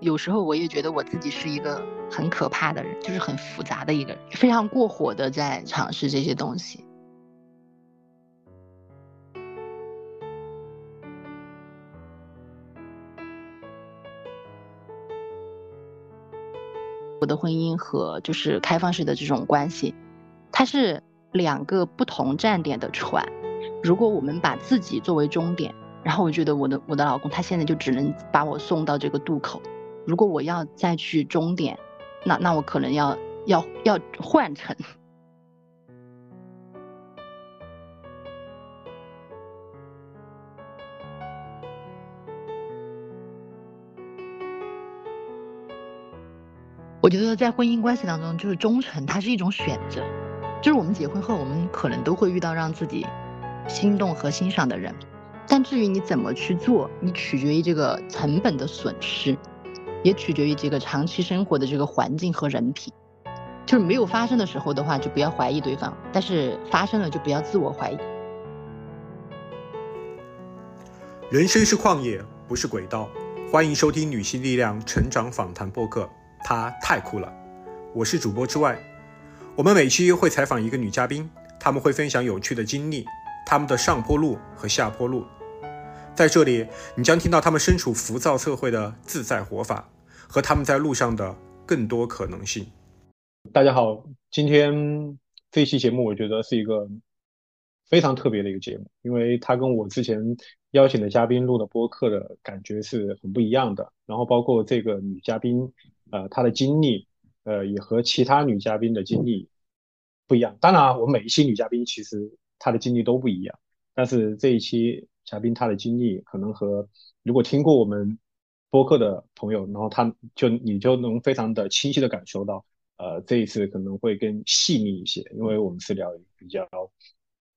有时候我也觉得我自己是一个很可怕的人，就是很复杂的一个人，非常过火的在尝试这些东西。我的婚姻和就是开放式的这种关系，它是两个不同站点的船。如果我们把自己作为终点，然后我觉得我的我的老公他现在就只能把我送到这个渡口。如果我要再去终点，那那我可能要要要换乘。我觉得在婚姻关系当中，就是忠诚，它是一种选择。就是我们结婚后，我们可能都会遇到让自己心动和欣赏的人，但至于你怎么去做，你取决于这个成本的损失，也取决于这个长期生活的这个环境和人品。就是没有发生的时候的话，就不要怀疑对方；但是发生了，就不要自我怀疑。人生是旷野，不是轨道。欢迎收听女性力量成长访谈播客。她太酷了，我是主播之外，我们每期会采访一个女嘉宾，他们会分享有趣的经历，他们的上坡路和下坡路，在这里你将听到他们身处浮躁社会的自在活法，和他们在路上的更多可能性。大家好，今天这期节目我觉得是一个非常特别的一个节目，因为它跟我之前邀请的嘉宾录的播客的感觉是很不一样的，然后包括这个女嘉宾。呃，她的经历，呃，也和其他女嘉宾的经历不一样。当然，我每一期女嘉宾其实她的经历都不一样，但是这一期嘉宾他的经历可能和如果听过我们播客的朋友，然后他就你就能非常的清晰的感受到，呃，这一次可能会更细腻一些，因为我们是聊比较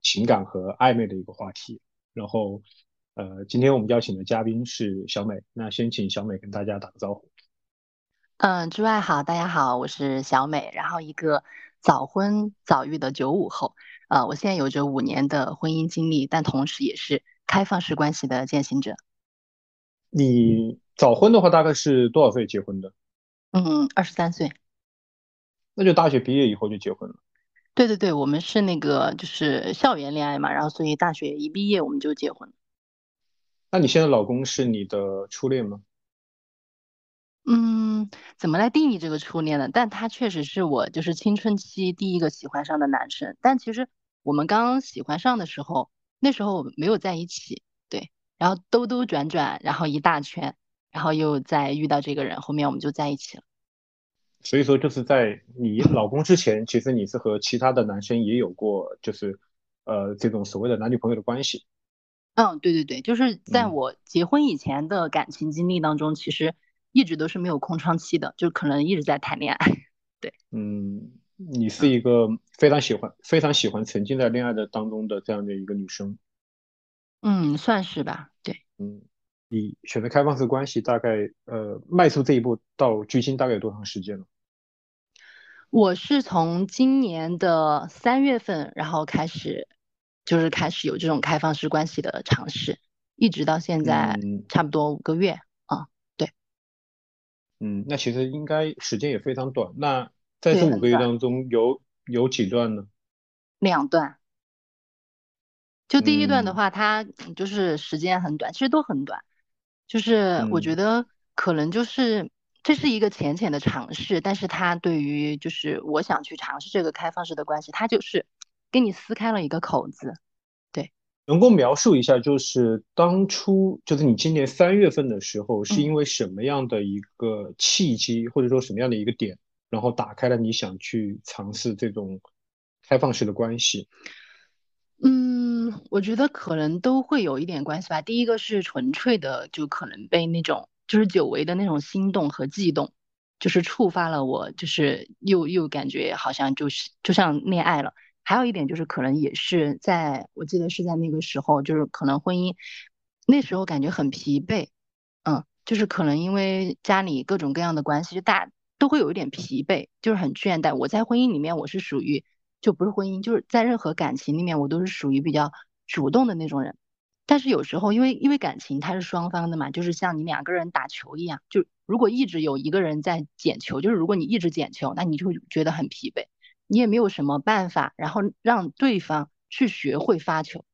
情感和暧昧的一个话题。然后，呃，今天我们邀请的嘉宾是小美，那先请小美跟大家打个招呼。嗯，之外好，大家好，我是小美，然后一个早婚早育的九五后，呃，我现在有着五年的婚姻经历，但同时也是开放式关系的践行者。你早婚的话，大概是多少岁结婚的？嗯，二十三岁。那就大学毕业以后就结婚了。对对对，我们是那个就是校园恋爱嘛，然后所以大学一毕业我们就结婚了。那你现在老公是你的初恋吗？嗯，怎么来定义这个初恋呢？但他确实是我就是青春期第一个喜欢上的男生。但其实我们刚喜欢上的时候，那时候没有在一起，对。然后兜兜转转，然后一大圈，然后又再遇到这个人，后面我们就在一起了。所以说，就是在你老公之前，其实你是和其他的男生也有过，就是呃这种所谓的男女朋友的关系。嗯，对对对，就是在我结婚以前的感情经历当中，其实。一直都是没有空窗期的，就可能一直在谈恋爱。对，嗯，你是一个非常喜欢、非常喜欢沉浸在恋爱的当中的这样的一个女生。嗯，算是吧。对，嗯，你选择开放式关系，大概呃迈出这一步到距今大概有多长时间了？我是从今年的三月份，然后开始就是开始有这种开放式关系的尝试，一直到现在差不多五个月啊，对。嗯，那其实应该时间也非常短。那在这五个月当中，有有几段呢？两段。就第一段的话，它就是时间很短，其实都很短。就是我觉得可能就是这是一个浅浅的尝试，但是它对于就是我想去尝试这个开放式的关系，它就是给你撕开了一个口子。对能够描述一下，就是当初就是你今年三月份的时候，是因为什么样的一个契机，或者说什么样的一个点，然后打开了你想去尝试这种开放式的关系？嗯，我觉得可能都会有一点关系吧。第一个是纯粹的，就可能被那种就是久违的那种心动和悸动，就是触发了我，就是又又感觉好像就是就像恋爱了。还有一点就是，可能也是在我记得是在那个时候，就是可能婚姻那时候感觉很疲惫，嗯，就是可能因为家里各种各样的关系，就大都会有一点疲惫，就是很倦怠。我在婚姻里面，我是属于就不是婚姻，就是在任何感情里面，我都是属于比较主动的那种人。但是有时候因为因为感情它是双方的嘛，就是像你两个人打球一样，就如果一直有一个人在捡球，就是如果你一直捡球，那你就觉得很疲惫，你也没有什么办法，然后让对方去学会发球，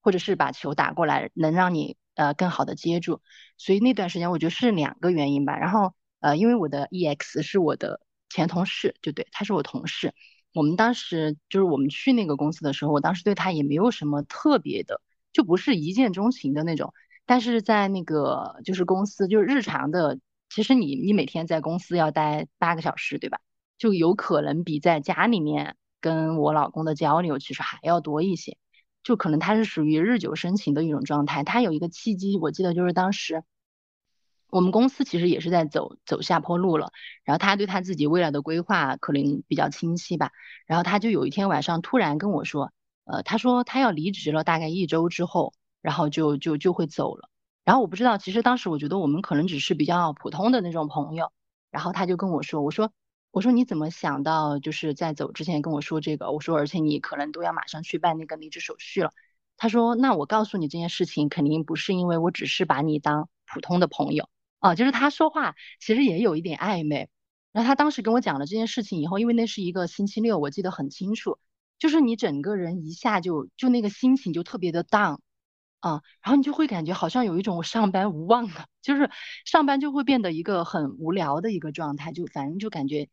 或者是把球打过来，能让你呃更好的接住。所以那段时间我觉得是两个原因吧。然后呃，因为我的 EX 是我的前同事，就对，他是我同事。我们当时就是我们去那个公司的时候，我当时对他也没有什么特别的，就不是一见钟情的那种。但是在那个就是公司就是日常的，其实你你每天在公司要待八个小时，对吧？就有可能比在家里面跟我老公的交流其实还要多一些。就可能他是属于日久生情的一种状态。他有一个契机，我记得就是当时我们公司其实也是在走走下坡路了，然后他对他自己未来的规划可能比较清晰吧。然后他就有一天晚上突然跟我说，呃，他说他要离职了，大概一周之后。然后就就就会走了，然后我不知道，其实当时我觉得我们可能只是比较普通的那种朋友，然后他就跟我说，我说我说你怎么想到就是在走之前跟我说这个？我说而且你可能都要马上去办那个离职手续了。他说那我告诉你这件事情肯定不是因为我只是把你当普通的朋友啊，就是他说话其实也有一点暧昧。然后他当时跟我讲了这件事情以后，因为那是一个星期六，我记得很清楚，就是你整个人一下就就那个心情就特别的 down。啊，然后你就会感觉好像有一种上班无望了，就是上班就会变得一个很无聊的一个状态，就反正就感觉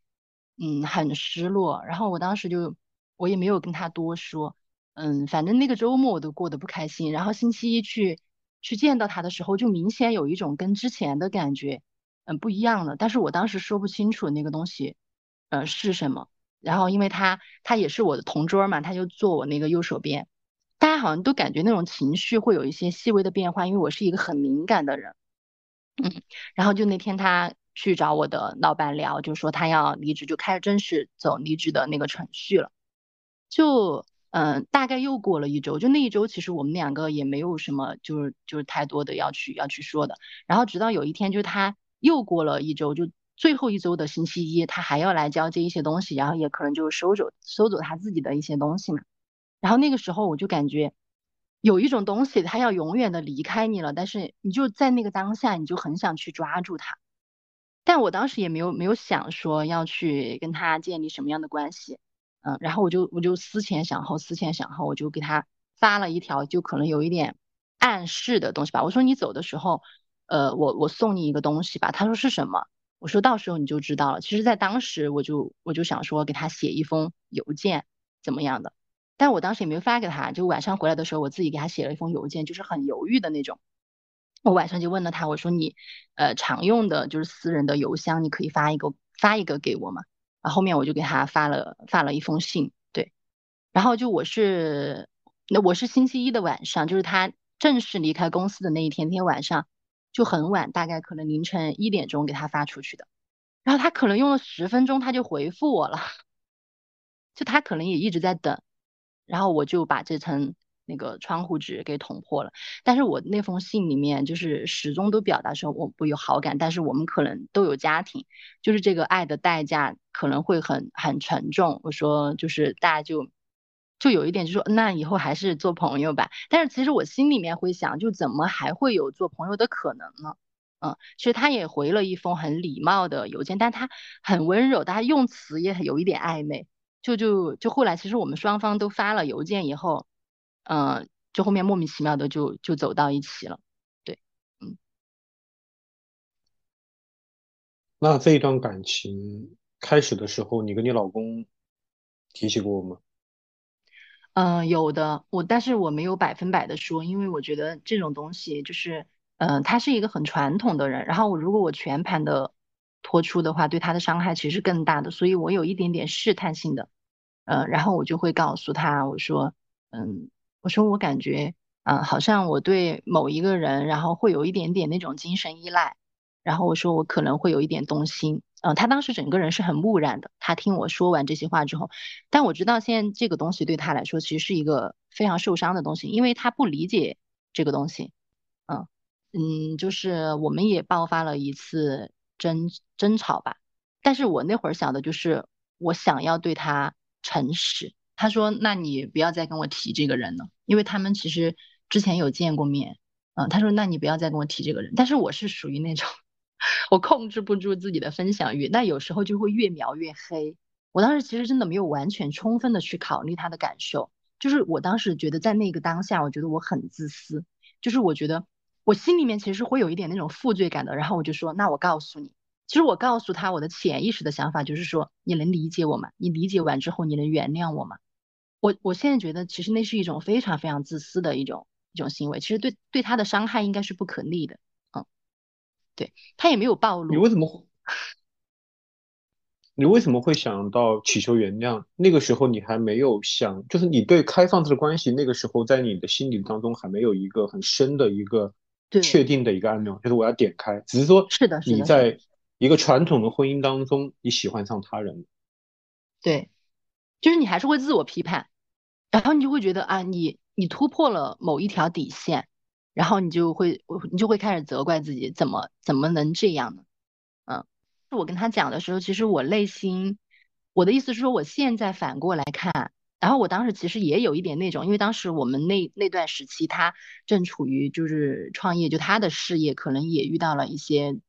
嗯很失落。然后我当时就我也没有跟他多说，嗯，反正那个周末我都过得不开心。然后星期一去去见到他的时候，就明显有一种跟之前的感觉嗯不一样了。但是我当时说不清楚那个东西呃是什么。然后因为他他也是我的同桌嘛，他就坐我那个右手边。大家好像都感觉那种情绪会有一些细微的变化，因为我是一个很敏感的人，嗯，然后就那天他去找我的老板聊，就说他要离职，就开始正式走离职的那个程序了。就嗯，大概又过了一周，就那一周其实我们两个也没有什么，就是就是太多的要去要去说的。然后直到有一天，就是他又过了一周，就最后一周的星期一，他还要来交接一些东西，然后也可能就收走收走他自己的一些东西嘛。然后那个时候我就感觉有一种东西，它要永远的离开你了，但是你就在那个当下，你就很想去抓住它。但我当时也没有没有想说要去跟他建立什么样的关系，嗯，然后我就我就思前想后，思前想后，我就给他发了一条就可能有一点暗示的东西吧。我说你走的时候，呃，我我送你一个东西吧。他说是什么？我说到时候你就知道了。其实，在当时我就我就想说给他写一封邮件，怎么样的？但我当时也没发给他，就晚上回来的时候，我自己给他写了一封邮件，就是很犹豫的那种。我晚上就问了他，我说你，呃，常用的就是私人的邮箱，你可以发一个发一个给我吗？后后面我就给他发了发了一封信，对。然后就我是那我是星期一的晚上，就是他正式离开公司的那一天，天晚上就很晚，大概可能凌晨一点钟给他发出去的。然后他可能用了十分钟，他就回复我了，就他可能也一直在等。然后我就把这层那个窗户纸给捅破了，但是我那封信里面就是始终都表达说我不有好感，但是我们可能都有家庭，就是这个爱的代价可能会很很沉重。我说就是大家就就有一点就说那以后还是做朋友吧，但是其实我心里面会想，就怎么还会有做朋友的可能呢？嗯，其实他也回了一封很礼貌的邮件，但他很温柔，他用词也有一点暧昧。就就就后来，其实我们双方都发了邮件以后，嗯，就后面莫名其妙的就就走到一起了，对，嗯。那这一段感情开始的时候，你跟你老公提起过吗？嗯，有的，我但是我没有百分百的说，因为我觉得这种东西就是，嗯，他是一个很传统的人，然后我如果我全盘的托出的话，对他的伤害其实更大的，所以我有一点点试探性的。呃，然后我就会告诉他，我说，嗯，我说我感觉，嗯，好像我对某一个人，然后会有一点点那种精神依赖，然后我说我可能会有一点动心，嗯，他当时整个人是很木然的，他听我说完这些话之后，但我知道现在这个东西对他来说其实是一个非常受伤的东西，因为他不理解这个东西，嗯嗯，就是我们也爆发了一次争争吵吧，但是我那会儿想的就是我想要对他。诚实，他说：“那你不要再跟我提这个人了，因为他们其实之前有见过面。”嗯，他说：“那你不要再跟我提这个人。”但是我是属于那种我控制不住自己的分享欲，那有时候就会越描越黑。我当时其实真的没有完全充分的去考虑他的感受，就是我当时觉得在那个当下，我觉得我很自私，就是我觉得我心里面其实会有一点那种负罪感的。然后我就说，那我告诉你，其实我告诉他我的潜意识的想法就是说，你能理解我吗？你理解完之后，你能原谅我吗？我我现在觉得，其实那是一种非常非常自私的一种一种行为，其实对对他的伤害应该是不可逆的。嗯对他也没有暴露。你为什么会？你为什么会想到祈求原谅？那个时候你还没有想，就是你对开放式的关系，那个时候在你的心理当中还没有一个很深的一个确定的一个按钮，就是我要点开。只是说，是的，你在一个传统的婚姻当中，你喜欢上他人。对，就是你还是会自我批判，然后你就会觉得啊，你你突破了某一条底线。然后你就会，你就会开始责怪自己，怎么怎么能这样呢？嗯，我跟他讲的时候，其实我内心，我的意思是说，我现在反过来看，然后我当时其实也有一点那种，因为当时我们那那段时期，他正处于就是创业，就他的事业可能也遇到了一些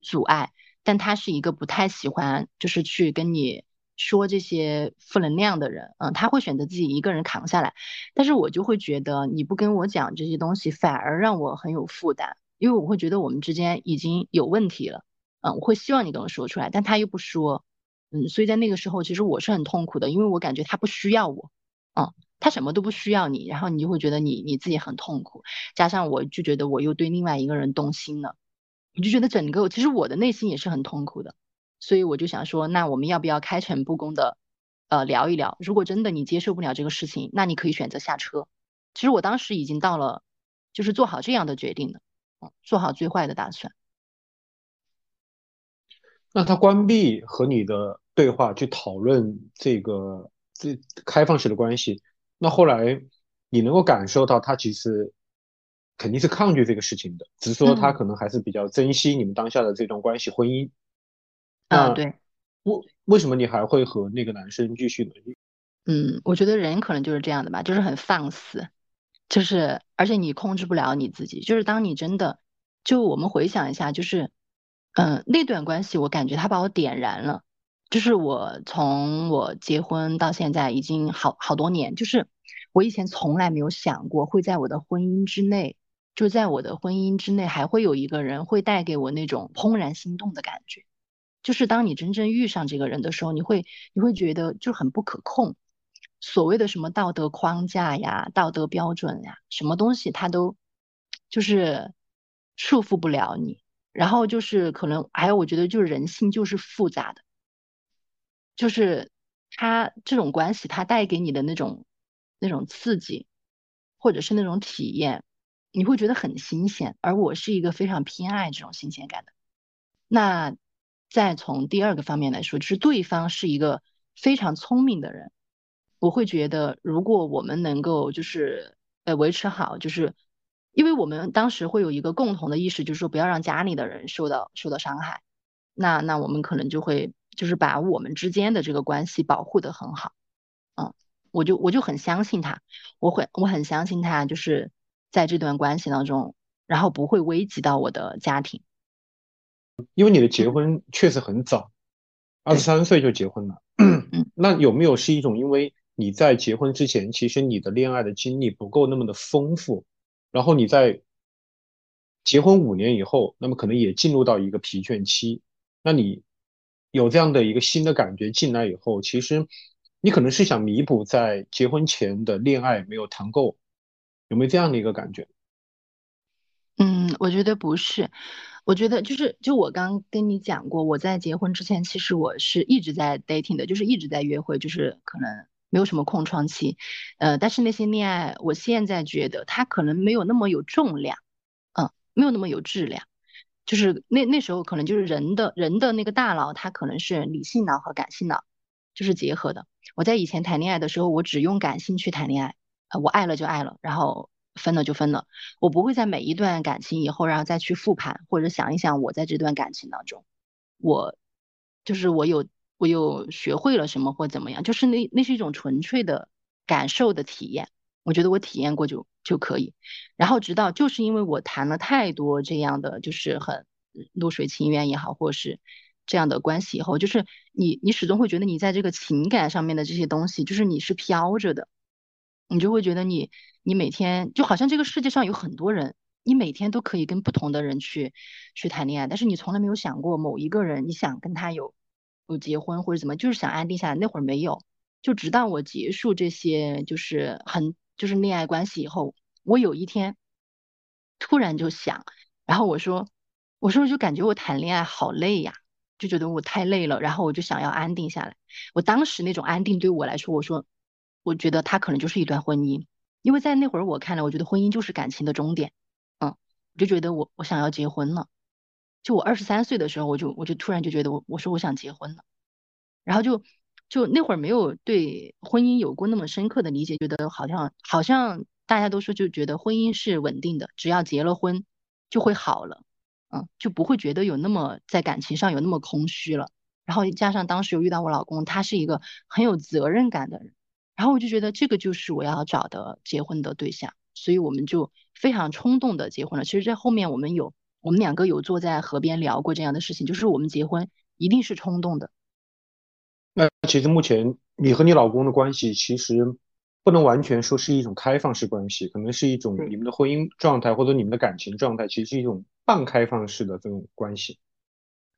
阻碍，但他是一个不太喜欢就是去跟你。说这些负能量的人，嗯，他会选择自己一个人扛下来，但是我就会觉得你不跟我讲这些东西，反而让我很有负担，因为我会觉得我们之间已经有问题了，嗯，我会希望你跟我说出来，但他又不说，嗯，所以在那个时候，其实我是很痛苦的，因为我感觉他不需要我，嗯，他什么都不需要你，然后你就会觉得你你自己很痛苦，加上我就觉得我又对另外一个人动心了，你就觉得整个其实我的内心也是很痛苦的。所以我就想说，那我们要不要开诚布公的，呃，聊一聊？如果真的你接受不了这个事情，那你可以选择下车。其实我当时已经到了，就是做好这样的决定的，嗯，做好最坏的打算。那他关闭和你的对话去讨论这个这开放式的关系，那后来你能够感受到他其实肯定是抗拒这个事情的，只是说他可能还是比较珍惜你们当下的这段关系婚姻。啊，对，为为什么你还会和那个男生继续呢？嗯，我觉得人可能就是这样的吧，就是很放肆，就是而且你控制不了你自己，就是当你真的，就我们回想一下，就是嗯，那段关系，我感觉他把我点燃了，就是我从我结婚到现在已经好好多年，就是我以前从来没有想过会在我的婚姻之内，就在我的婚姻之内还会有一个人会带给我那种怦然心动的感觉。就是当你真正遇上这个人的时候，你会你会觉得就很不可控。所谓的什么道德框架呀、道德标准呀，什么东西它都就是束缚不了你。然后就是可能还有，我觉得就是人性就是复杂的，就是他这种关系，它带给你的那种那种刺激，或者是那种体验，你会觉得很新鲜。而我是一个非常偏爱这种新鲜感的，那。再从第二个方面来说，就是对方是一个非常聪明的人，我会觉得，如果我们能够就是呃维持好，就是因为我们当时会有一个共同的意识，就是说不要让家里的人受到受到伤害，那那我们可能就会就是把我们之间的这个关系保护的很好，嗯，我就我就很相信他，我会我很相信他，就是在这段关系当中，然后不会危及到我的家庭。因为你的结婚确实很早，二十三岁就结婚了。那有没有是一种因为你在结婚之前，其实你的恋爱的经历不够那么的丰富，然后你在结婚五年以后，那么可能也进入到一个疲倦期。那你有这样的一个新的感觉进来以后，其实你可能是想弥补在结婚前的恋爱没有谈够，有没有这样的一个感觉？嗯，我觉得不是。我觉得就是，就我刚跟你讲过，我在结婚之前，其实我是一直在 dating 的，就是一直在约会，就是可能没有什么空窗期。呃，但是那些恋爱，我现在觉得它可能没有那么有重量，嗯，没有那么有质量。就是那那时候可能就是人的人的那个大脑，它可能是理性脑和感性脑就是结合的。我在以前谈恋爱的时候，我只用感性去谈恋爱，呃，我爱了就爱了，然后。分了就分了，我不会在每一段感情以后，然后再去复盘或者想一想，我在这段感情当中，我就是我有我有学会了什么或怎么样，就是那那是一种纯粹的感受的体验，我觉得我体验过就就可以。然后直到就是因为我谈了太多这样的就是很露水情缘也好，或是这样的关系以后，就是你你始终会觉得你在这个情感上面的这些东西，就是你是飘着的，你就会觉得你你每天就好像这个世界上有很多人，你每天都可以跟不同的人去去谈恋爱，但是你从来没有想过某一个人你想跟他有有结婚或者怎么，就是想安定下来，那会儿没有，就直到我结束这些就是很就是恋爱关系以后，我有一天。突然就想，然后我说，我说就感觉我谈恋爱好累呀，就觉得我太累了，然后我就想要安定下来。我当时那种安定对我来说，我说，我觉得他可能就是一段婚姻，因为在那会儿我看来，我觉得婚姻就是感情的终点，嗯，我就觉得我我想要结婚了。就我二十三岁的时候，我就我就突然就觉得我我说我想结婚了，然后就就那会儿没有对婚姻有过那么深刻的理解，觉得好像好像。大家都说就觉得婚姻是稳定的，只要结了婚就会好了，嗯，就不会觉得有那么在感情上有那么空虚了。然后加上当时又遇到我老公，他是一个很有责任感的人，然后我就觉得这个就是我要找的结婚的对象，所以我们就非常冲动的结婚了。其实，在后面我们有我们两个有坐在河边聊过这样的事情，就是我们结婚一定是冲动的。那其实目前你和你老公的关系其实。不能完全说是一种开放式关系，可能是一种你们的婚姻状态或者你们的感情状态，其实是一种半开放式的这种关系。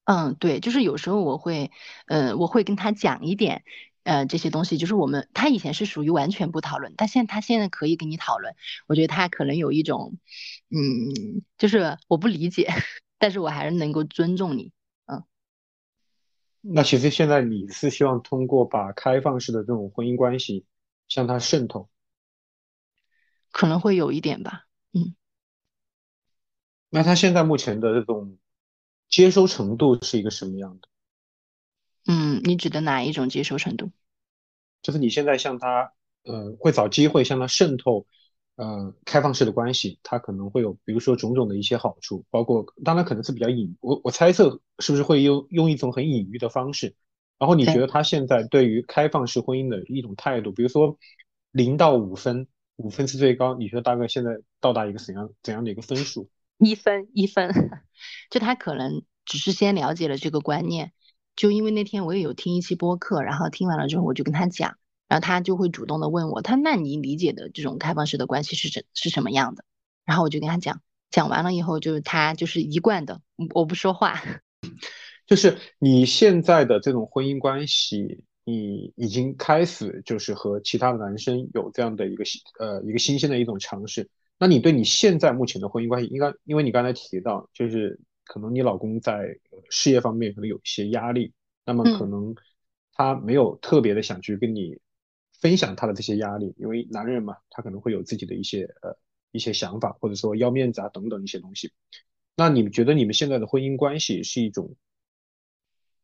嗯，对，就是有时候我会，呃，我会跟他讲一点，呃，这些东西，就是我们他以前是属于完全不讨论，但现在他现在可以跟你讨论。我觉得他可能有一种，嗯，就是我不理解，但是我还是能够尊重你。嗯，那其实现在你是希望通过把开放式的这种婚姻关系。向他渗透，可能会有一点吧。嗯，那他现在目前的这种接收程度是一个什么样的？嗯，你指的哪一种接收程度？就是你现在向他，呃，会找机会向他渗透，呃，开放式的关系，他可能会有，比如说种种的一些好处，包括当然可能是比较隐，我我猜测是不是会用用一种很隐喻的方式。然后你觉得他现在对于开放式婚姻的一种态度，比如说零到五分，五分是最高，你觉得大概现在到达一个怎样怎样的一个分数？一分一分，就他可能只是先了解了这个观念，就因为那天我也有听一期播客，然后听完了之后我就跟他讲，然后他就会主动的问我，他那你理解的这种开放式的关系是怎是什么样的？然后我就跟他讲，讲完了以后就是他就是一贯的我不说话。就是你现在的这种婚姻关系，你已经开始就是和其他的男生有这样的一个呃一个新鲜的一种尝试。那你对你现在目前的婚姻关系，应该因为你刚才提到，就是可能你老公在事业方面可能有一些压力，那么可能他没有特别的想去跟你分享他的这些压力，因为男人嘛，他可能会有自己的一些呃一些想法，或者说要面子啊等等一些东西。那你们觉得你们现在的婚姻关系是一种？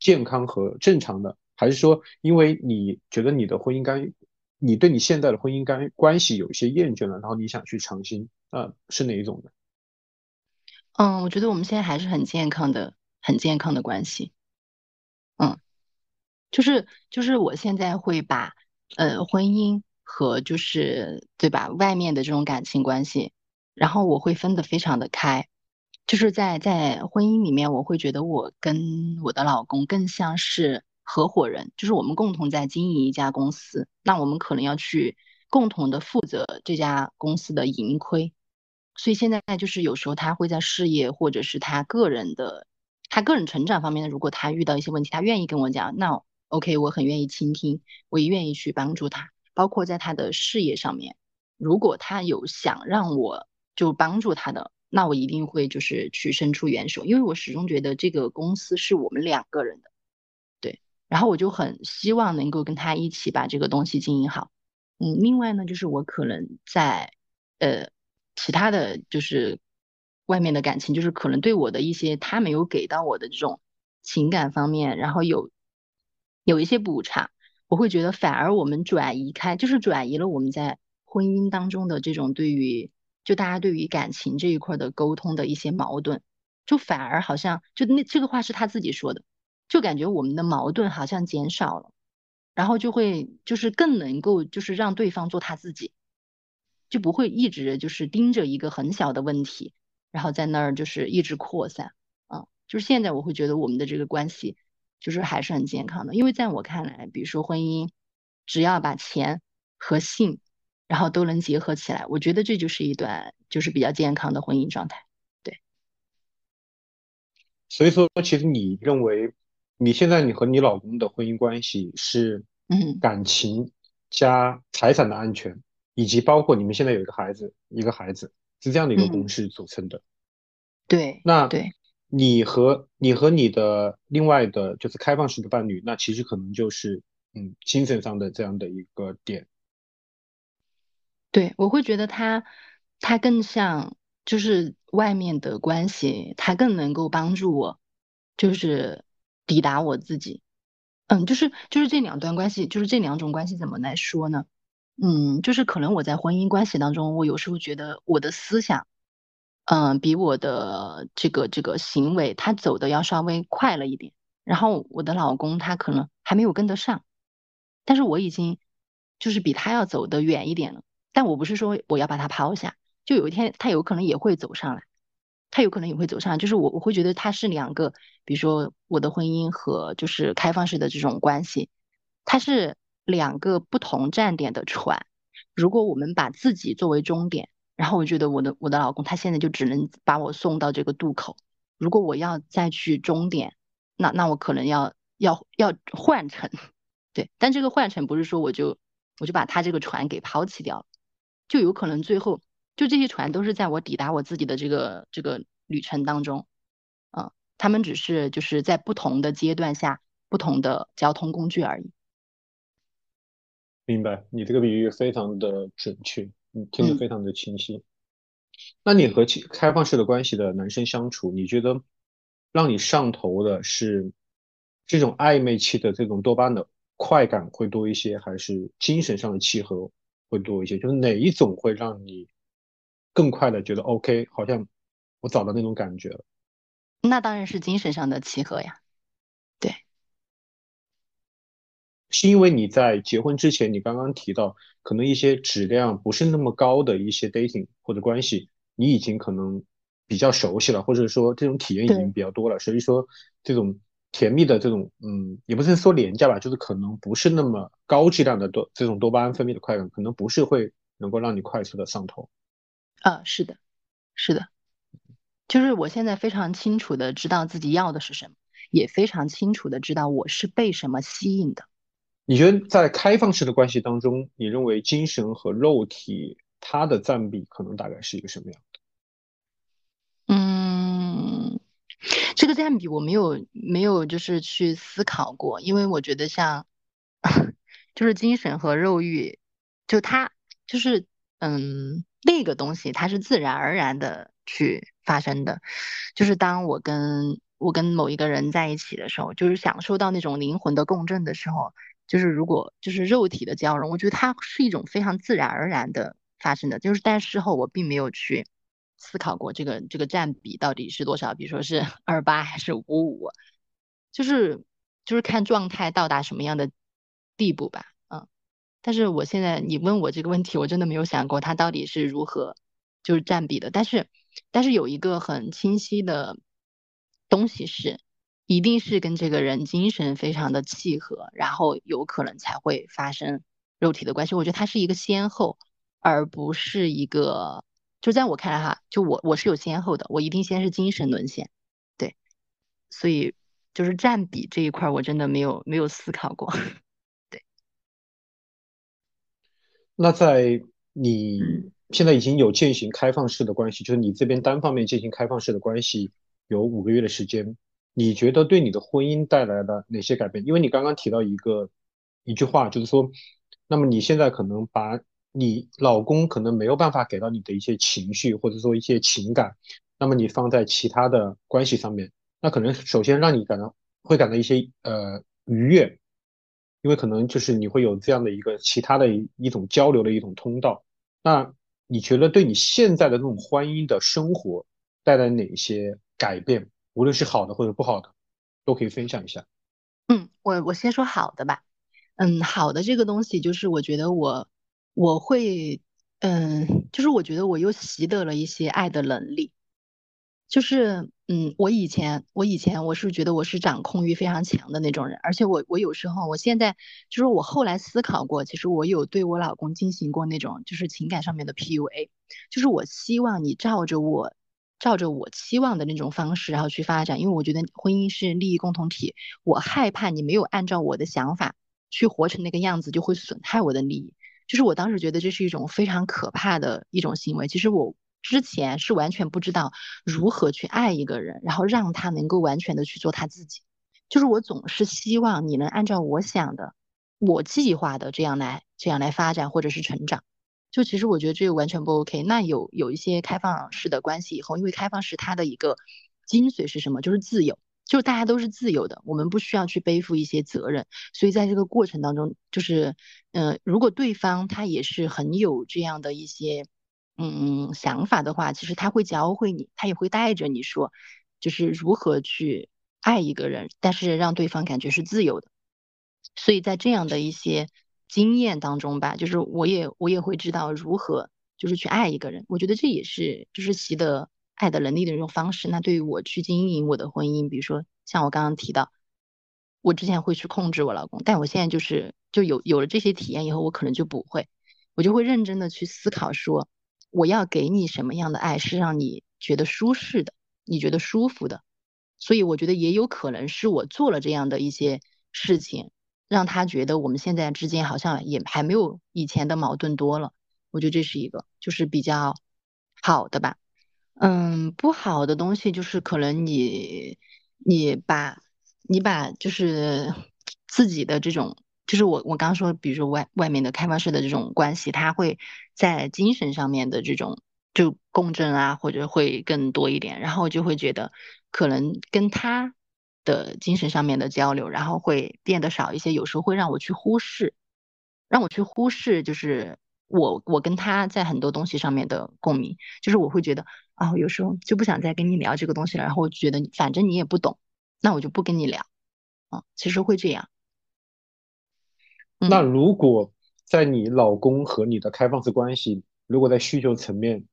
健康和正常的，还是说，因为你觉得你的婚姻关，你对你现在的婚姻关关系有一些厌倦了，然后你想去尝新，啊是哪一种的？嗯，我觉得我们现在还是很健康的，很健康的关系。嗯，就是就是我现在会把呃婚姻和就是对吧外面的这种感情关系，然后我会分得非常的开。就是在在婚姻里面，我会觉得我跟我的老公更像是合伙人，就是我们共同在经营一家公司，那我们可能要去共同的负责这家公司的盈亏。所以现在就是有时候他会在事业或者是他个人的他个人成长方面，如果他遇到一些问题，他愿意跟我讲，那 OK，我很愿意倾听，我也愿意去帮助他。包括在他的事业上面，如果他有想让我就帮助他的。那我一定会就是去伸出援手，因为我始终觉得这个公司是我们两个人的，对。然后我就很希望能够跟他一起把这个东西经营好。嗯，另外呢，就是我可能在呃其他的就是外面的感情，就是可能对我的一些他没有给到我的这种情感方面，然后有有一些补偿，我会觉得反而我们转移开，就是转移了我们在婚姻当中的这种对于。就大家对于感情这一块的沟通的一些矛盾，就反而好像就那这个话是他自己说的，就感觉我们的矛盾好像减少了，然后就会就是更能够就是让对方做他自己，就不会一直就是盯着一个很小的问题，然后在那儿就是一直扩散，啊，就是现在我会觉得我们的这个关系就是还是很健康的，因为在我看来，比如说婚姻，只要把钱和性，然后都能结合起来，我觉得这就是一段就是比较健康的婚姻状态。对。所以说，其实你认为你现在你和你老公的婚姻关系是嗯感情加财产的安全，以及包括你们现在有一个孩子，一个孩子是这样的一个公式组成的。对。那对。你和你和你的另外的就是开放式的伴侣，那其实可能就是嗯精神上的这样的一个点。对，我会觉得他他更像就是外面的关系，他更能够帮助我，就是抵达我自己。嗯，就是就是这两段关系，就是这两种关系怎么来说呢？嗯，就是可能我在婚姻关系当中，我有时候觉得我的思想。嗯，比我的这个这个行为，他走的要稍微快了一点。然后我的老公他可能还没有跟得上，但是我已经就是比他要走得远一点了。但我不是说我要把他抛下，就有一天他有可能也会走上来，他有可能也会走上来。就是我我会觉得他是两个，比如说我的婚姻和就是开放式的这种关系，他是两个不同站点的船。如果我们把自己作为终点。然后我觉得我的我的老公他现在就只能把我送到这个渡口，如果我要再去终点，那那我可能要要要换乘，对，但这个换乘不是说我就我就把他这个船给抛弃掉了，就有可能最后就这些船都是在我抵达我自己的这个这个旅程当中，嗯，他们只是就是在不同的阶段下不同的交通工具而已。明白，你这个比喻非常的准确。你，听得非常的清晰。那你和开放式的关系的男生相处，你觉得让你上头的是这种暧昧期的这种多巴胺的快感会多一些，还是精神上的契合会多一些？就是哪一种会让你更快的觉得 OK，好像我找到那种感觉了？那当然是精神上的契合呀。是因为你在结婚之前，你刚刚提到可能一些质量不是那么高的一些 dating 或者关系，你已经可能比较熟悉了，或者说这种体验已经比较多了，所以说这种甜蜜的这种，嗯，也不是说廉价吧，就是可能不是那么高质量的多这种多巴胺分泌的快感，可能不是会能够让你快速的上头。啊，是的，是的，就是我现在非常清楚的知道自己要的是什么，也非常清楚的知道我是被什么吸引的。你觉得在开放式的关系当中，你认为精神和肉体它的占比可能大概是一个什么样的？嗯，这个占比我没有没有就是去思考过，因为我觉得像 就是精神和肉欲，就它就是嗯那个东西它是自然而然的去发生的，就是当我跟我跟某一个人在一起的时候，就是享受到那种灵魂的共振的时候。就是如果就是肉体的交融，我觉得它是一种非常自然而然的发生的。就是但事后我并没有去思考过这个这个占比到底是多少，比如说是 二八还是五五，就是就是看状态到达什么样的地步吧。嗯，但是我现在你问我这个问题，我真的没有想过它到底是如何就是占比的。但是但是有一个很清晰的东西是。一定是跟这个人精神非常的契合，然后有可能才会发生肉体的关系。我觉得它是一个先后，而不是一个。就在我看来哈，就我我是有先后的，我一定先是精神沦陷，对。所以就是占比这一块，我真的没有没有思考过。对。那在你现在已经有践行开放式的关系，就是你这边单方面进行开放式的关系有五个月的时间。你觉得对你的婚姻带来了哪些改变？因为你刚刚提到一个一句话，就是说，那么你现在可能把你老公可能没有办法给到你的一些情绪或者说一些情感，那么你放在其他的关系上面，那可能首先让你感到会感到一些呃愉悦，因为可能就是你会有这样的一个其他的一一种交流的一种通道。那你觉得对你现在的这种婚姻的生活带来哪些改变？无论是好的或者不好的，都可以分享一下。嗯，我我先说好的吧。嗯，好的这个东西就是我觉得我我会，嗯，就是我觉得我又习得了一些爱的能力。就是，嗯，我以前，我以前我是觉得我是掌控欲非常强的那种人，而且我，我有时候，我现在就是我后来思考过，其实我有对我老公进行过那种就是情感上面的 PUA，就是我希望你照着我，照着我期望的那种方式然后去发展，因为我觉得婚姻是利益共同体，我害怕你没有按照我的想法去活成那个样子，就会损害我的利益，就是我当时觉得这是一种非常可怕的一种行为，其实我。之前是完全不知道如何去爱一个人，然后让他能够完全的去做他自己。就是我总是希望你能按照我想的、我计划的这样来、这样来发展或者是成长。就其实我觉得这个完全不 OK。那有有一些开放式的关系以后，因为开放式它的一个精髓是什么？就是自由，就是大家都是自由的，我们不需要去背负一些责任。所以在这个过程当中，就是嗯，如果对方他也是很有这样的一些。嗯，想法的话，其实他会教会你，他也会带着你说，就是如何去爱一个人，但是让对方感觉是自由的。所以在这样的一些经验当中吧，就是我也我也会知道如何就是去爱一个人。我觉得这也是就是习得爱的能力的一种方式。那对于我去经营我的婚姻，比如说像我刚刚提到，我之前会去控制我老公，但我现在就是就有有了这些体验以后，我可能就不会，我就会认真的去思考说。我要给你什么样的爱是让你觉得舒适的，你觉得舒服的，所以我觉得也有可能是我做了这样的一些事情，让他觉得我们现在之间好像也还没有以前的矛盾多了。我觉得这是一个就是比较好的吧。嗯，不好的东西就是可能你你把你把就是自己的这种。就是我我刚说，比如说外外面的开放式的这种关系，他会在精神上面的这种就共振啊，或者会更多一点，然后就会觉得可能跟他的精神上面的交流，然后会变得少一些，有时候会让我去忽视，让我去忽视，就是我我跟他在很多东西上面的共鸣，就是我会觉得啊，有时候就不想再跟你聊这个东西了，然后我觉得反正你也不懂，那我就不跟你聊，啊，其实会这样。那如果在你老公和你的开放式关系，如果在需求层面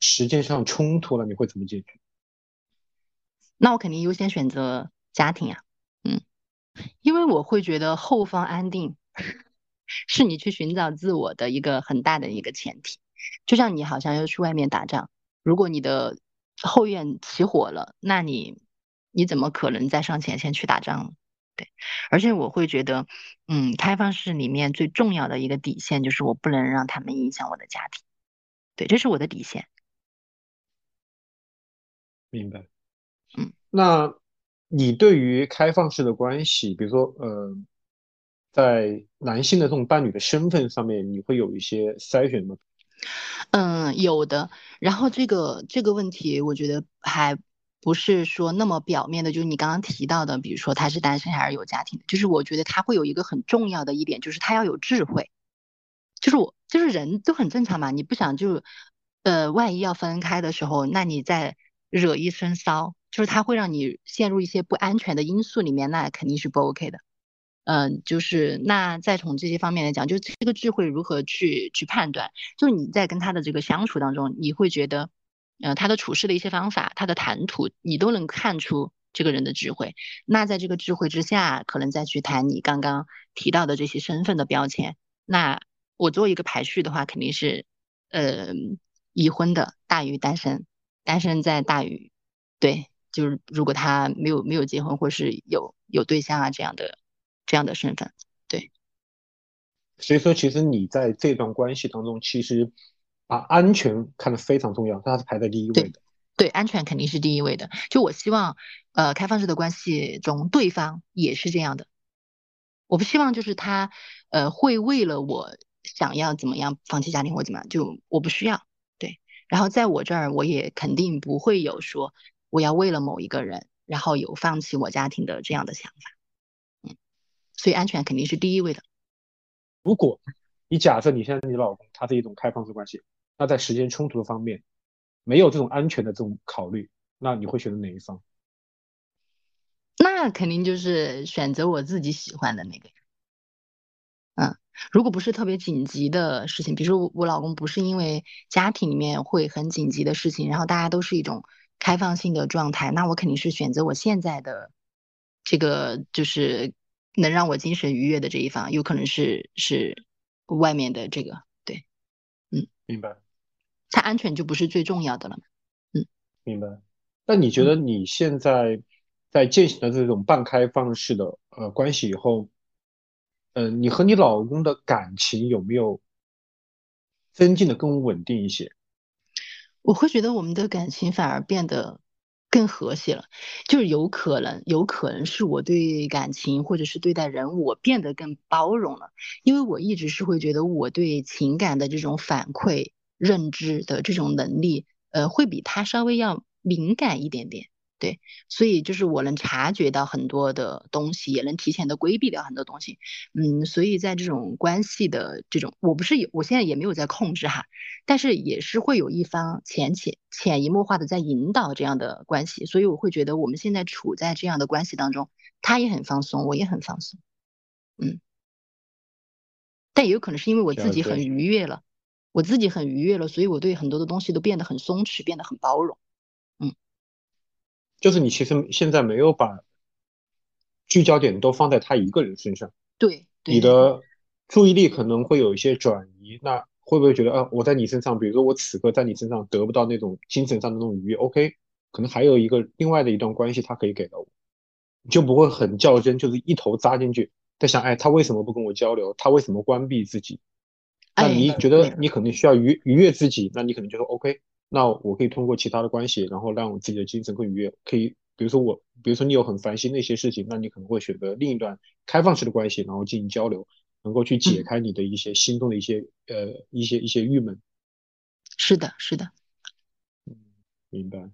时间上冲突了，你会怎么解决？那我肯定优先选择家庭啊，嗯，因为我会觉得后方安定 是你去寻找自我的一个很大的一个前提。就像你好像要去外面打仗，如果你的后院起火了，那你你怎么可能再上前线去打仗呢？对，而且我会觉得，嗯，开放式里面最重要的一个底线就是我不能让他们影响我的家庭，对，这是我的底线。明白。嗯，那你对于开放式的关系，比如说，呃，在男性的这种伴侣的身份上面，你会有一些筛选吗？嗯，有的。然后这个这个问题，我觉得还。不是说那么表面的，就是你刚刚提到的，比如说他是单身还是有家庭的，就是我觉得他会有一个很重要的一点，就是他要有智慧。就是我，就是人都很正常嘛，你不想就，呃，万一要分开的时候，那你在惹一身骚，就是他会让你陷入一些不安全的因素里面，那肯定是不 OK 的。嗯，就是那再从这些方面来讲，就是这个智慧如何去去判断，就是你在跟他的这个相处当中，你会觉得。呃，他的处事的一些方法，他的谈吐，你都能看出这个人的智慧。那在这个智慧之下，可能再去谈你刚刚提到的这些身份的标签。那我做一个排序的话，肯定是，呃，已婚的大于单身，单身在大于，对，就是如果他没有没有结婚或是有有对象啊这样的这样的身份，对。所以说，其实你在这段关系当中，其实。把安全看得非常重要，它是排在第一位的。对，安全肯定是第一位的。就我希望，呃，开放式的关系中，对方也是这样的。我不希望就是他，呃，会为了我想要怎么样放弃家庭或怎么样，就我不需要。对，然后在我这儿，我也肯定不会有说我要为了某一个人，然后有放弃我家庭的这样的想法。嗯，所以安全肯定是第一位的。如果你假设你现在你老公他是一种开放式关系。那在时间冲突的方面，没有这种安全的这种考虑，那你会选择哪一方？那肯定就是选择我自己喜欢的那个。嗯，如果不是特别紧急的事情，比如说我老公不是因为家庭里面会很紧急的事情，然后大家都是一种开放性的状态，那我肯定是选择我现在的这个，就是能让我精神愉悦的这一方，有可能是是外面的这个，对，嗯，明白。他安全就不是最重要的了嗯，明白。那你觉得你现在在践行了这种半开放式的呃关系以后，嗯，你和你老公的感情有没有增进的更稳定一些？我会觉得我们的感情反而变得更和谐了，就是有可能，有可能是我对感情或者是对待人，我变得更包容了，因为我一直是会觉得我对情感的这种反馈、认知的这种能力，呃，会比他稍微要敏感一点点。对，所以就是我能察觉到很多的东西，也能提前的规避掉很多东西。嗯，所以在这种关系的这种，我不是有，我现在也没有在控制哈，但是也是会有一方潜潜潜移默化的在引导这样的关系，所以我会觉得我们现在处在这样的关系当中，他也很放松，我也很放松。嗯，但也有可能是因为我自己很愉悦了，我自己很愉悦了，所以我对很多的东西都变得很松弛，变得很包容。就是你其实现在没有把聚焦点都放在他一个人身上，对，你的注意力可能会有一些转移。那会不会觉得，啊，我在你身上，比如说我此刻在你身上得不到那种精神上的那种愉悦，OK，可能还有一个另外的一段关系，他可以给到我，你就不会很较真，就是一头扎进去，在想，哎，他为什么不跟我交流？他为什么关闭自己？那你觉得你可能需要愉愉悦自己，那你可能就说 OK。那我可以通过其他的关系，然后让我自己的精神更愉悦。可以，比如说我，比如说你有很烦心的一些事情，那你可能会选择另一段开放式的关系，然后进行交流，能够去解开你的一些心中的一些呃一些一些郁闷。是的，是的。嗯，明白。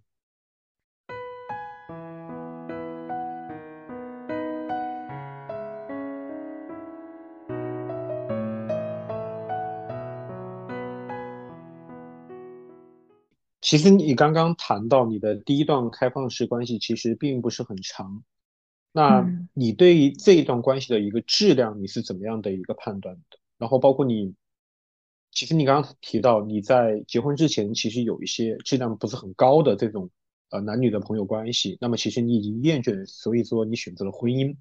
其实你刚刚谈到你的第一段开放式关系其实并不是很长，那你对于这一段关系的一个质量你是怎么样的一个判断的？然后包括你，其实你刚刚提到你在结婚之前其实有一些质量不是很高的这种呃男女的朋友关系，那么其实你已经厌倦，所以说你选择了婚姻，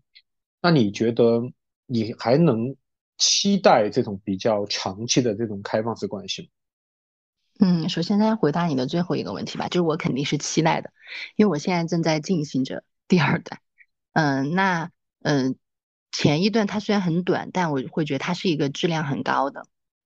那你觉得你还能期待这种比较长期的这种开放式关系吗？嗯，首先先回答你的最后一个问题吧，就是我肯定是期待的，因为我现在正在进行着第二段。嗯，那嗯，前一段它虽然很短，但我会觉得它是一个质量很高的。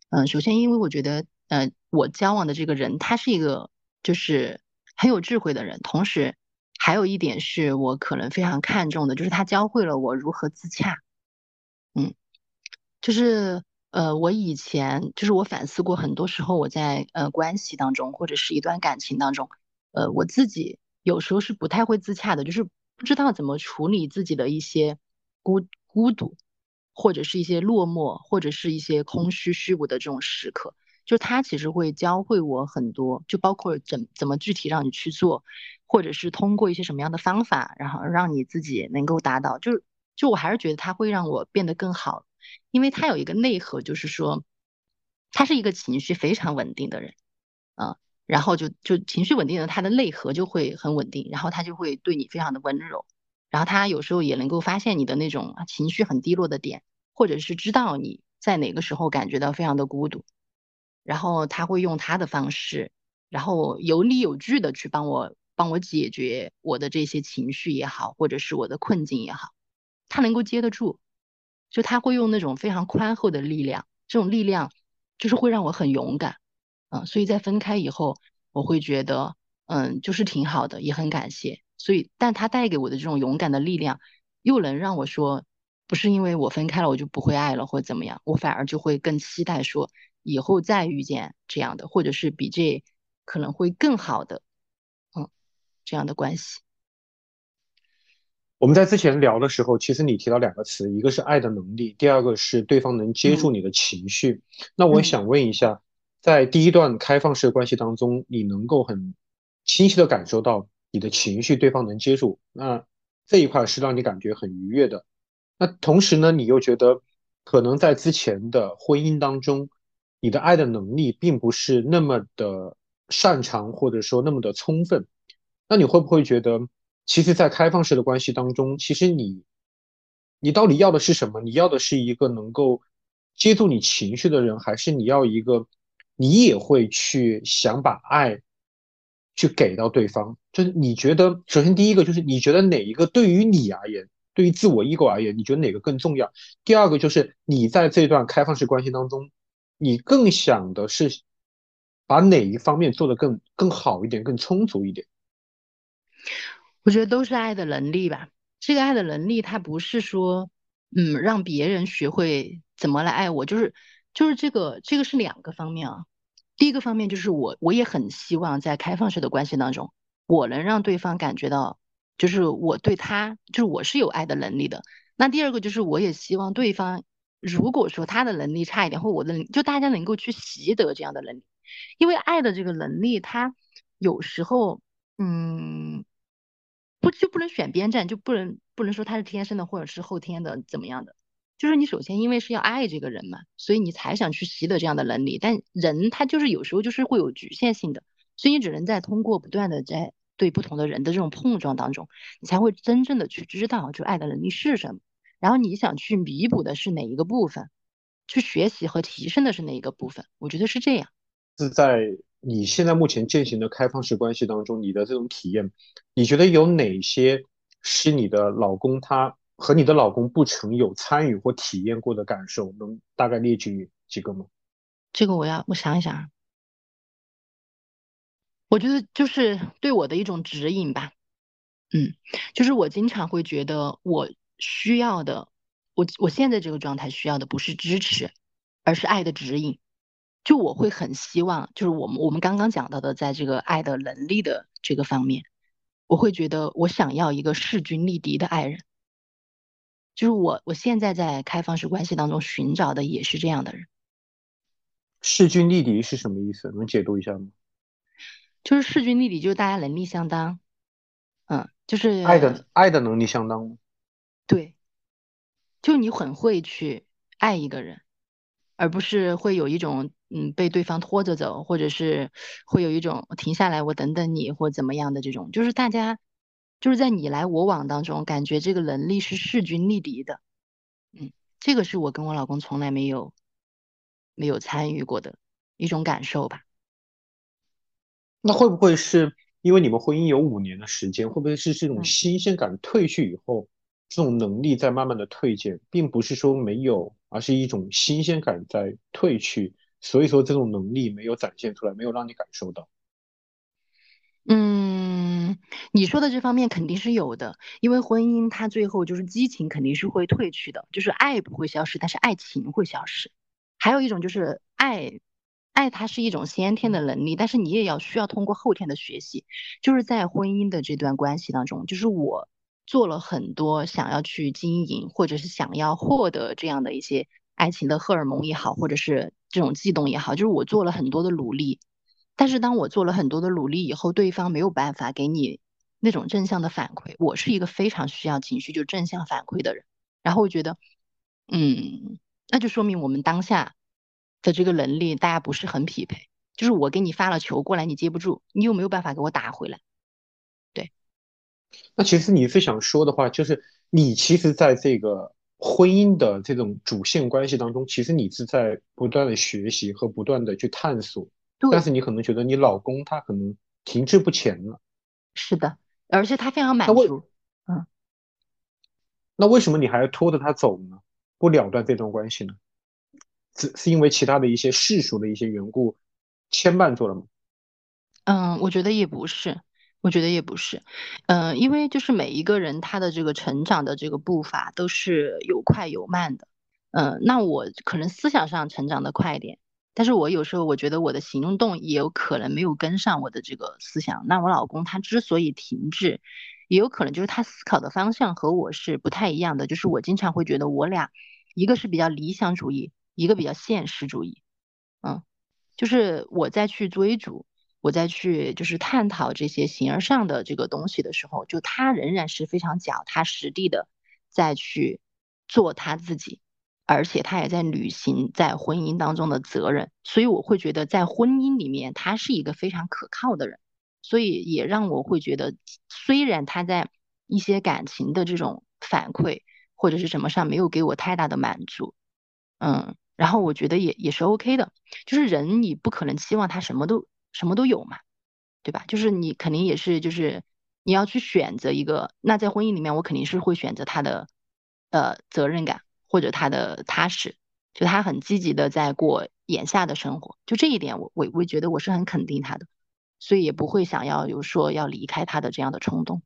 嗯，首先因为我觉得，呃，我交往的这个人他是一个就是很有智慧的人，同时还有一点是我可能非常看重的，就是他教会了我如何自洽。嗯，就是。呃，我以前就是我反思过，很多时候我在呃关系当中或者是一段感情当中，呃，我自己有时候是不太会自洽的，就是不知道怎么处理自己的一些孤孤独，或者是一些落寞，或者是一些空虚虚无的这种时刻。就他其实会教会我很多，就包括怎怎么具体让你去做，或者是通过一些什么样的方法，然后让你自己能够达到。就就我还是觉得他会让我变得更好。因为他有一个内核，就是说，他是一个情绪非常稳定的人，嗯，然后就就情绪稳定的，他的内核就会很稳定，然后他就会对你非常的温柔，然后他有时候也能够发现你的那种情绪很低落的点，或者是知道你在哪个时候感觉到非常的孤独，然后他会用他的方式，然后有理有据的去帮我帮我解决我的这些情绪也好，或者是我的困境也好，他能够接得住。就他会用那种非常宽厚的力量，这种力量就是会让我很勇敢，嗯，所以在分开以后，我会觉得，嗯，就是挺好的，也很感谢。所以，但他带给我的这种勇敢的力量，又能让我说，不是因为我分开了我就不会爱了或怎么样，我反而就会更期待说，以后再遇见这样的，或者是比这可能会更好的，嗯，这样的关系。我们在之前聊的时候，其实你提到两个词，一个是爱的能力，第二个是对方能接住你的情绪。那我想问一下，在第一段开放式关系当中，你能够很清晰的感受到你的情绪对方能接住，那这一块是让你感觉很愉悦的。那同时呢，你又觉得可能在之前的婚姻当中，你的爱的能力并不是那么的擅长，或者说那么的充分。那你会不会觉得，其实，在开放式的关系当中，其实你，你到底要的是什么？你要的是一个能够接住你情绪的人，还是你要一个你也会去想把爱去给到对方？就是你觉得，首先第一个就是你觉得哪一个对于你而言，对于自我 ego 而言，你觉得哪个更重要？第二个就是你在这段开放式关系当中，你更想的是把哪一方面做得更更好一点，更充足一点？我觉得都是爱的能力吧。这个爱的能力，它不是说，嗯，让别人学会怎么来爱我，就是就是这个这个是两个方面啊。第一个方面就是我我也很希望在开放式的关系当中，我能让对方感觉到，就是我对他，就是我是有爱的能力的。那第二个就是我也希望对方，如果说他的能力差一点，或我的，就大家能够去习得这样的能力，因为爱的这个能力，它有时候。嗯，不就不能选边站，就不能不能说他是天生的或者是后天的怎么样的？就是你首先因为是要爱这个人嘛，所以你才想去习得这样的能力。但人他就是有时候就是会有局限性的，所以你只能在通过不断的在对不同的人的这种碰撞当中，你才会真正的去知道就爱的能力是什么。然后你想去弥补的是哪一个部分，去学习和提升的是哪一个部分？我觉得是这样。是在。你现在目前践行的开放式关系当中，你的这种体验，你觉得有哪些是你的老公他和你的老公不曾有参与或体验过的感受？能大概列举几个吗？这个我要我想一想，我觉得就是对我的一种指引吧。嗯，就是我经常会觉得我需要的，我我现在这个状态需要的不是支持，而是爱的指引。就我会很希望，就是我们我们刚刚讲到的，在这个爱的能力的这个方面，我会觉得我想要一个势均力敌的爱人。就是我我现在在开放式关系当中寻找的也是这样的人。势均力敌是什么意思？能解读一下吗？就是势均力敌，就是大家能力相当。嗯，就是爱的爱的能力相当吗？对，就你很会去爱一个人，而不是会有一种。嗯，被对方拖着走，或者是会有一种停下来，我等等你，或怎么样的这种，就是大家就是在你来我往当中，感觉这个能力是势均力敌的。嗯，这个是我跟我老公从来没有没有参与过的一种感受吧。那会不会是因为你们婚姻有五年的时间，会不会是这种新鲜感褪去以后，这种能力在慢慢的退减，并不是说没有，而是一种新鲜感在褪去。所以说这种能力没有展现出来，没有让你感受到。嗯，你说的这方面肯定是有的，因为婚姻它最后就是激情肯定是会褪去的，就是爱不会消失，但是爱情会消失。还有一种就是爱，爱它是一种先天的能力，但是你也要需要通过后天的学习。就是在婚姻的这段关系当中，就是我做了很多想要去经营，或者是想要获得这样的一些。爱情的荷尔蒙也好，或者是这种悸动也好，就是我做了很多的努力，但是当我做了很多的努力以后，对方没有办法给你那种正向的反馈。我是一个非常需要情绪就正向反馈的人，然后我觉得，嗯，那就说明我们当下的这个能力大家不是很匹配。就是我给你发了球过来，你接不住，你有没有办法给我打回来？对。那其实你是想说的话，就是你其实在这个。婚姻的这种主线关系当中，其实你是在不断的学习和不断的去探索，但是你可能觉得你老公他可能停滞不前了。是的，而且他非常满足。嗯。那为什么你还要拖着他走呢？不了断这段关系呢？是是因为其他的一些世俗的一些缘故牵绊住了吗？嗯，我觉得也不是。我觉得也不是，嗯，因为就是每一个人他的这个成长的这个步伐都是有快有慢的，嗯，那我可能思想上成长的快一点，但是我有时候我觉得我的行动也有可能没有跟上我的这个思想。那我老公他之所以停滞，也有可能就是他思考的方向和我是不太一样的，就是我经常会觉得我俩一个是比较理想主义，一个比较现实主义，嗯，就是我在去追逐。我再去就是探讨这些形而上的这个东西的时候，就他仍然是非常脚踏实地的再去做他自己，而且他也在履行在婚姻当中的责任，所以我会觉得在婚姻里面他是一个非常可靠的人，所以也让我会觉得，虽然他在一些感情的这种反馈或者是什么上没有给我太大的满足，嗯，然后我觉得也也是 OK 的，就是人你不可能期望他什么都什么都有嘛，对吧？就是你肯定也是就是你要去选择一个，那在婚姻里面我肯定是会选择他的呃责任感或者他的踏实，就他很积极的在过眼下的生活，就这一点我我我觉得我是很肯定他的。所以也不会想要有说要离开他的这样的冲动，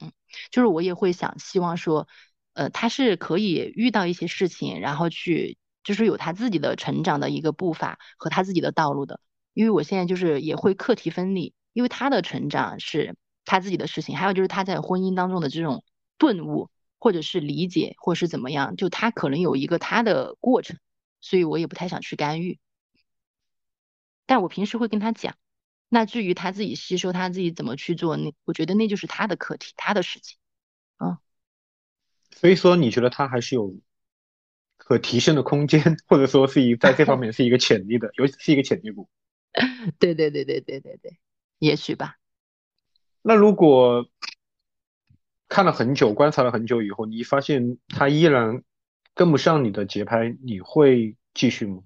嗯，就是我也会想希望说，呃，他是可以遇到一些事情，然后去就是有他自己的成长的一个步伐和他自己的道路的。因为我现在就是也会课题分离，因为他的成长是他自己的事情，还有就是他在婚姻当中的这种顿悟或者是理解或是怎么样，就他可能有一个他的过程，所以我也不太想去干预。但我平时会跟他讲。那至于他自己吸收，他自己怎么去做，那我觉得那就是他的课题，他的事情，嗯。所以说，你觉得他还是有可提升的空间，或者说是一在这方面是一个潜力的，尤其是一个潜力股。对对对对对对对，也许吧。那如果看了很久，观察了很久以后，你发现他依然跟不上你的节拍，你会继续吗？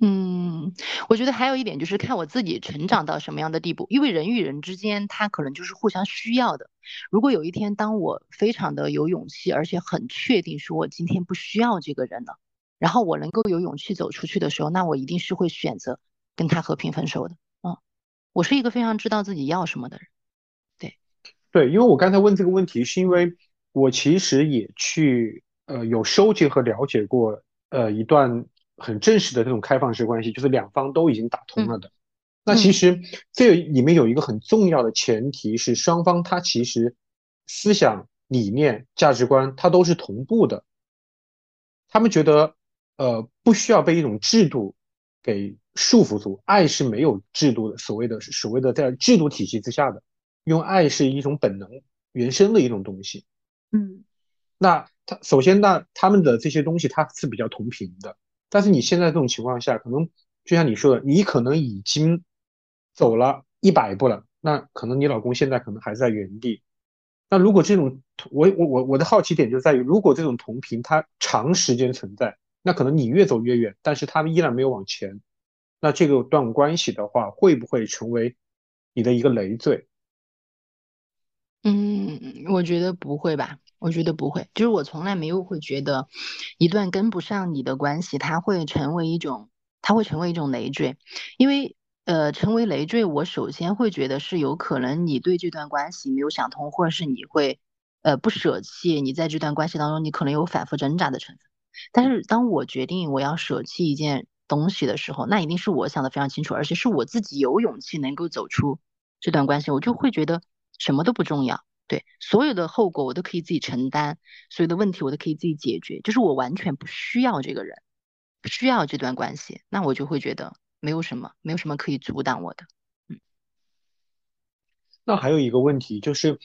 嗯，我觉得还有一点就是看我自己成长到什么样的地步，因为人与人之间他可能就是互相需要的。如果有一天当我非常的有勇气，而且很确定说我今天不需要这个人了，然后我能够有勇气走出去的时候，那我一定是会选择跟他和平分手的。嗯，我是一个非常知道自己要什么的人。对，对，因为我刚才问这个问题，是因为我其实也去呃有收集和了解过呃一段。很正式的这种开放式关系，就是两方都已经打通了的。那其实这里面有一个很重要的前提是，双方他其实思想理念、价值观他都是同步的。他们觉得，呃，不需要被一种制度给束缚住。爱是没有制度的，所谓的所谓的在制度体系之下的，用爱是一种本能、原生的一种东西。嗯，那他首先，那他们的这些东西它是比较同频的。但是你现在这种情况下，可能就像你说的，你可能已经走了一百步了，那可能你老公现在可能还在原地。那如果这种，我我我我的好奇点就在于，如果这种同频它长时间存在，那可能你越走越远，但是他们依然没有往前，那这个段关系的话，会不会成为你的一个累赘？嗯，我觉得不会吧。我觉得不会，就是我从来没有会觉得一段跟不上你的关系，它会成为一种，它会成为一种累赘。因为，呃，成为累赘，我首先会觉得是有可能你对这段关系没有想通，或者是你会，呃，不舍弃你在这段关系当中，你可能有反复挣扎的成分。但是，当我决定我要舍弃一件东西的时候，那一定是我想的非常清楚，而且是我自己有勇气能够走出这段关系，我就会觉得什么都不重要。对所有的后果我都可以自己承担，所有的问题我都可以自己解决，就是我完全不需要这个人，不需要这段关系，那我就会觉得没有什么，没有什么可以阻挡我的。嗯。那还有一个问题就是，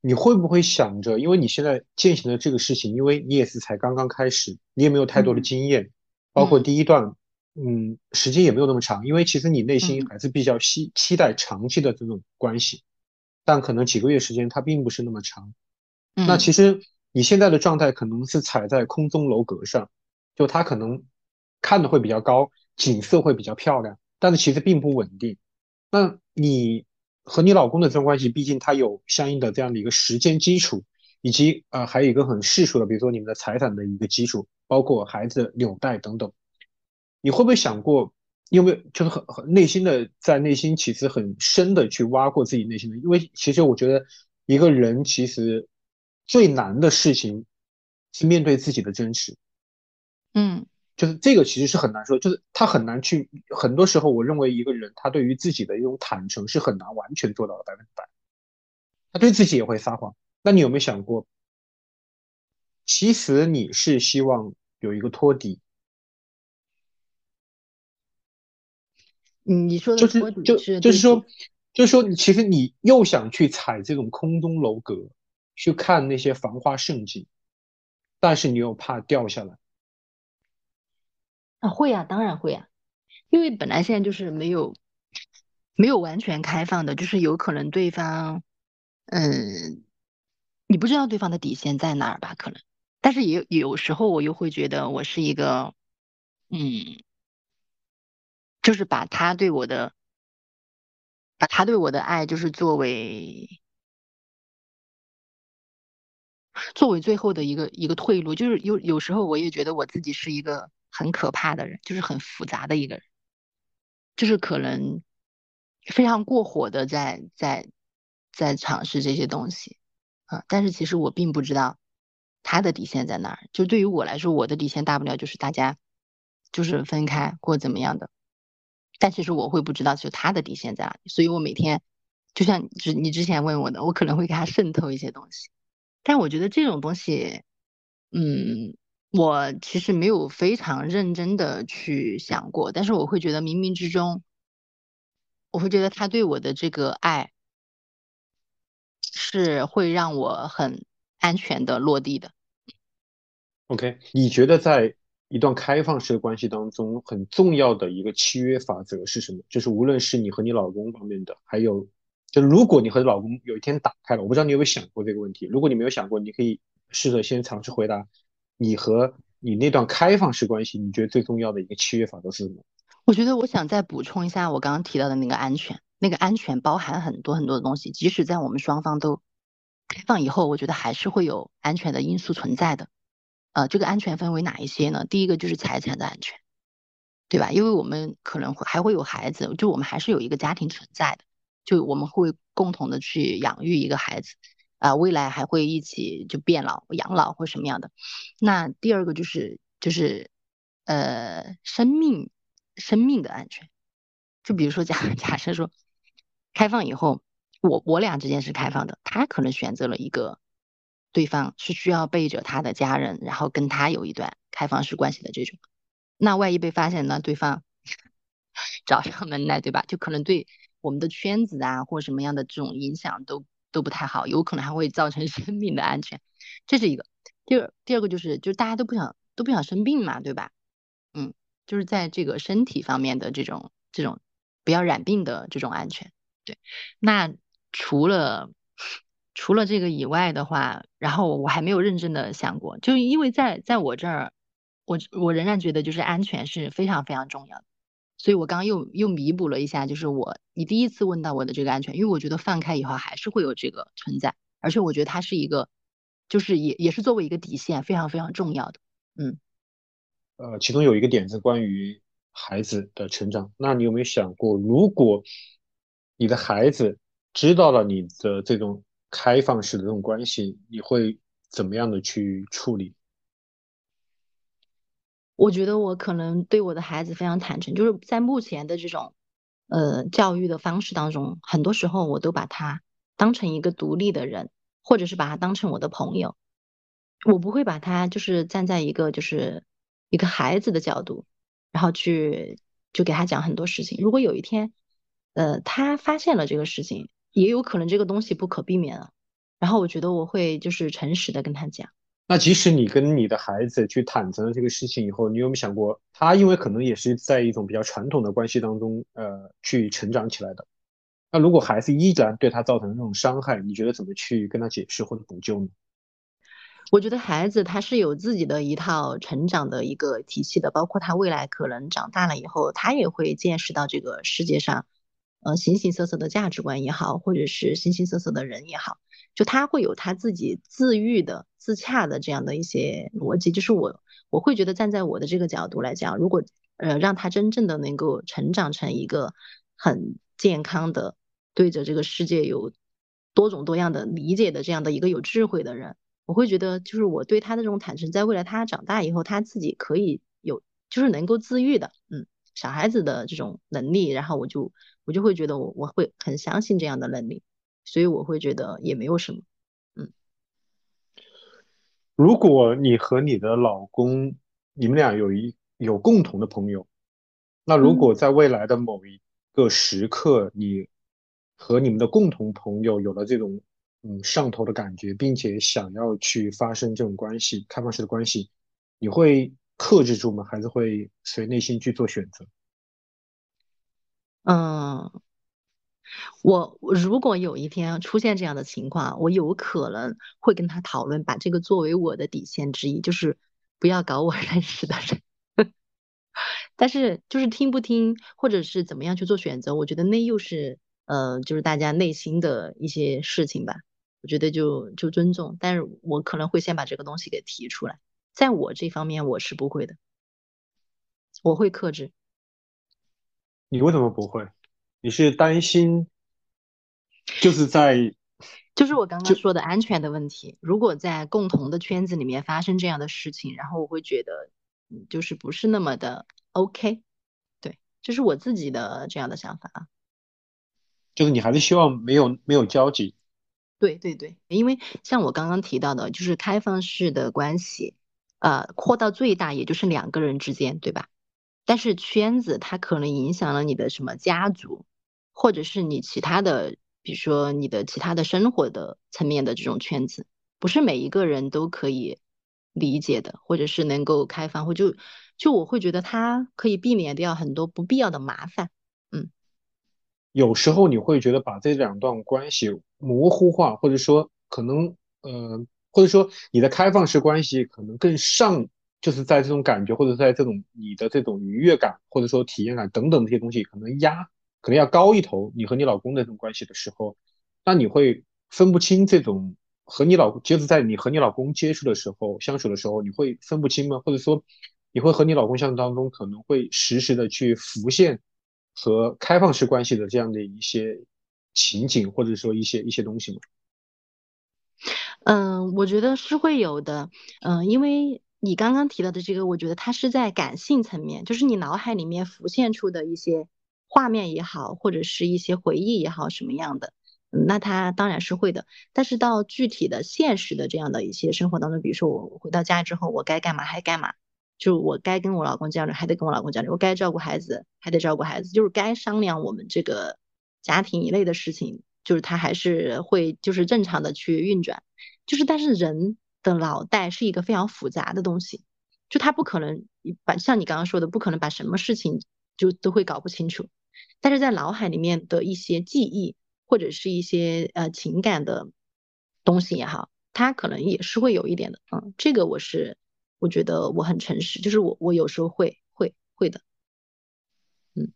你会不会想着，因为你现在践行的这个事情，因为你也是才刚刚开始，你也没有太多的经验，包括第一段，嗯，时间也没有那么长，因为其实你内心还是比较期期待长期的这种关系。但可能几个月时间，它并不是那么长。那其实你现在的状态可能是踩在空中楼阁上，就它可能看的会比较高，景色会比较漂亮，但是其实并不稳定。那你和你老公的这种关系，毕竟它有相应的这样的一个时间基础，以及呃还有一个很世俗的，比如说你们的财产的一个基础，包括孩子纽带等等。你会不会想过？有没有就是很很内心的在内心其实很深的去挖过自己内心的？因为其实我觉得一个人其实最难的事情是面对自己的真实。嗯，就是这个其实是很难说，就是他很难去。很多时候，我认为一个人他对于自己的一种坦诚是很难完全做到的百分之百。他对自己也会撒谎。那你有没有想过，其实你是希望有一个托底？你说的就是就就是说，就是说，其实你又想去踩这种空中楼阁，去看那些繁花盛景，但是你又怕掉下来。啊，会呀，当然会呀，因为本来现在就是没有，没有完全开放的，就是有可能对方，嗯，你不知道对方的底线在哪儿吧？可能，但是也有时候我又会觉得我是一个，嗯，就是把他对我的，把他对我的爱，就是作为作为最后的一个一个退路，就是有有时候我也觉得我自己是一个很可怕的人，就是很复杂的一个人，就是可能。非常过火的在在在尝试这些东西啊，但是其实我并不知道他的底线在哪儿。就对于我来说，我的底线大不了就是大家就是分开或怎么样的，但其实我会不知道就他的底线在哪里。所以我每天就像之你之前问我的，我可能会给他渗透一些东西，但我觉得这种东西，嗯，我其实没有非常认真的去想过，但是我会觉得冥冥之中。我会觉得他对我的这个爱是会让我很安全的落地的。OK，你觉得在一段开放式的关系当中，很重要的一个契约法则是什么？就是无论是你和你老公方面的，还有就如果你和老公有一天打开了，我不知道你有没有想过这个问题。如果你没有想过，你可以试着先尝试回答你和你那段开放式关系，你觉得最重要的一个契约法则是什么？我觉得我想再补充一下我刚刚提到的那个安全，那个安全包含很多很多的东西，即使在我们双方都开放以后，我觉得还是会有安全的因素存在的。呃，这个安全分为哪一些呢？第一个就是财产的安全，对吧？因为我们可能会还会有孩子，就我们还是有一个家庭存在的，就我们会共同的去养育一个孩子，啊，未来还会一起就变老、养老或什么样的。那第二个就是就是呃生命。生命的安全，就比如说假 假设说，开放以后，我我俩之间是开放的，他可能选择了一个对方是需要背着他的家人，然后跟他有一段开放式关系的这种，那万一被发现呢，对方找上门来，对吧？就可能对我们的圈子啊或什么样的这种影响都都不太好，有可能还会造成生命的安全，这是一个。第二第二个就是就是大家都不想都不想生病嘛，对吧？嗯。就是在这个身体方面的这种这种不要染病的这种安全，对。那除了除了这个以外的话，然后我还没有认真的想过，就因为在在我这儿，我我仍然觉得就是安全是非常非常重要的，所以我刚刚又又弥补了一下，就是我你第一次问到我的这个安全，因为我觉得放开以后还是会有这个存在，而且我觉得它是一个，就是也也是作为一个底线非常非常重要的，嗯。呃，其中有一个点是关于孩子的成长。那你有没有想过，如果你的孩子知道了你的这种开放式的这种关系，你会怎么样的去处理？我觉得我可能对我的孩子非常坦诚，就是在目前的这种呃教育的方式当中，很多时候我都把他当成一个独立的人，或者是把他当成我的朋友，我不会把他就是站在一个就是。一个孩子的角度，然后去就给他讲很多事情。如果有一天，呃，他发现了这个事情，也有可能这个东西不可避免了。然后我觉得我会就是诚实的跟他讲。那即使你跟你的孩子去坦诚了这个事情以后，你有没有想过，他因为可能也是在一种比较传统的关系当中，呃，去成长起来的。那如果孩子依然对他造成这种伤害，你觉得怎么去跟他解释或者补救呢？我觉得孩子他是有自己的一套成长的一个体系的，包括他未来可能长大了以后，他也会见识到这个世界上，呃，形形色色的价值观也好，或者是形形色色的人也好，就他会有他自己自愈的、自洽的这样的一些逻辑。就是我我会觉得站在我的这个角度来讲，如果呃让他真正的能够成长成一个很健康的，对着这个世界有多种多样的理解的这样的一个有智慧的人。我会觉得，就是我对他的这种坦诚，在未来他长大以后，他自己可以有，就是能够自愈的，嗯，小孩子的这种能力，然后我就我就会觉得我我会很相信这样的能力，所以我会觉得也没有什么，嗯。如果你和你的老公，你们俩有一有共同的朋友，那如果在未来的某一个时刻，你和你们的共同朋友有了这种。嗯，上头的感觉，并且想要去发生这种关系，开放式的关系，你会克制住吗？还是会随内心去做选择？嗯，我如果有一天出现这样的情况，我有可能会跟他讨论，把这个作为我的底线之一，就是不要搞我 认识的人。但是就是听不听，或者是怎么样去做选择，我觉得那又是呃，就是大家内心的一些事情吧。我觉得就就尊重，但是我可能会先把这个东西给提出来，在我这方面我是不会的，我会克制。你为什么不会？你是担心，就是在，就是我刚刚说的安全的问题。如果在共同的圈子里面发生这样的事情，然后我会觉得，就是不是那么的 OK。对，这是我自己的这样的想法啊。就是你还是希望没有没有交集。对对对，因为像我刚刚提到的，就是开放式的关系，呃，扩到最大也就是两个人之间，对吧？但是圈子它可能影响了你的什么家族，或者是你其他的，比如说你的其他的生活的层面的这种圈子，不是每一个人都可以理解的，或者是能够开放，或就就我会觉得它可以避免掉很多不必要的麻烦。嗯，有时候你会觉得把这两段关系模糊化，或者说可能呃，或者说你的开放式关系可能更上。就是在这种感觉，或者在这种你的这种愉悦感，或者说体验感等等这些东西，可能压可能要高一头。你和你老公的这种关系的时候，那你会分不清这种和你老就是在你和你老公接触的时候、相处的时候，你会分不清吗？或者说你会和你老公相处当中，可能会实时的去浮现和开放式关系的这样的一些情景，或者说一些一些东西吗？嗯，我觉得是会有的。嗯，因为。你刚刚提到的这个，我觉得它是在感性层面，就是你脑海里面浮现出的一些画面也好，或者是一些回忆也好，什么样的，那它当然是会的。但是到具体的现实的这样的一些生活当中，比如说我回到家之后，我该干嘛还干嘛，就我该跟我老公交流还得跟我老公交流，我该照顾孩子还得照顾孩子，就是该商量我们这个家庭一类的事情，就是他还是会就是正常的去运转，就是但是人。的脑袋是一个非常复杂的东西，就他不可能把像你刚刚说的，不可能把什么事情就都会搞不清楚。但是在脑海里面的一些记忆或者是一些呃情感的东西也好，他可能也是会有一点的。嗯，这个我是我觉得我很诚实，就是我我有时候会会会的。嗯，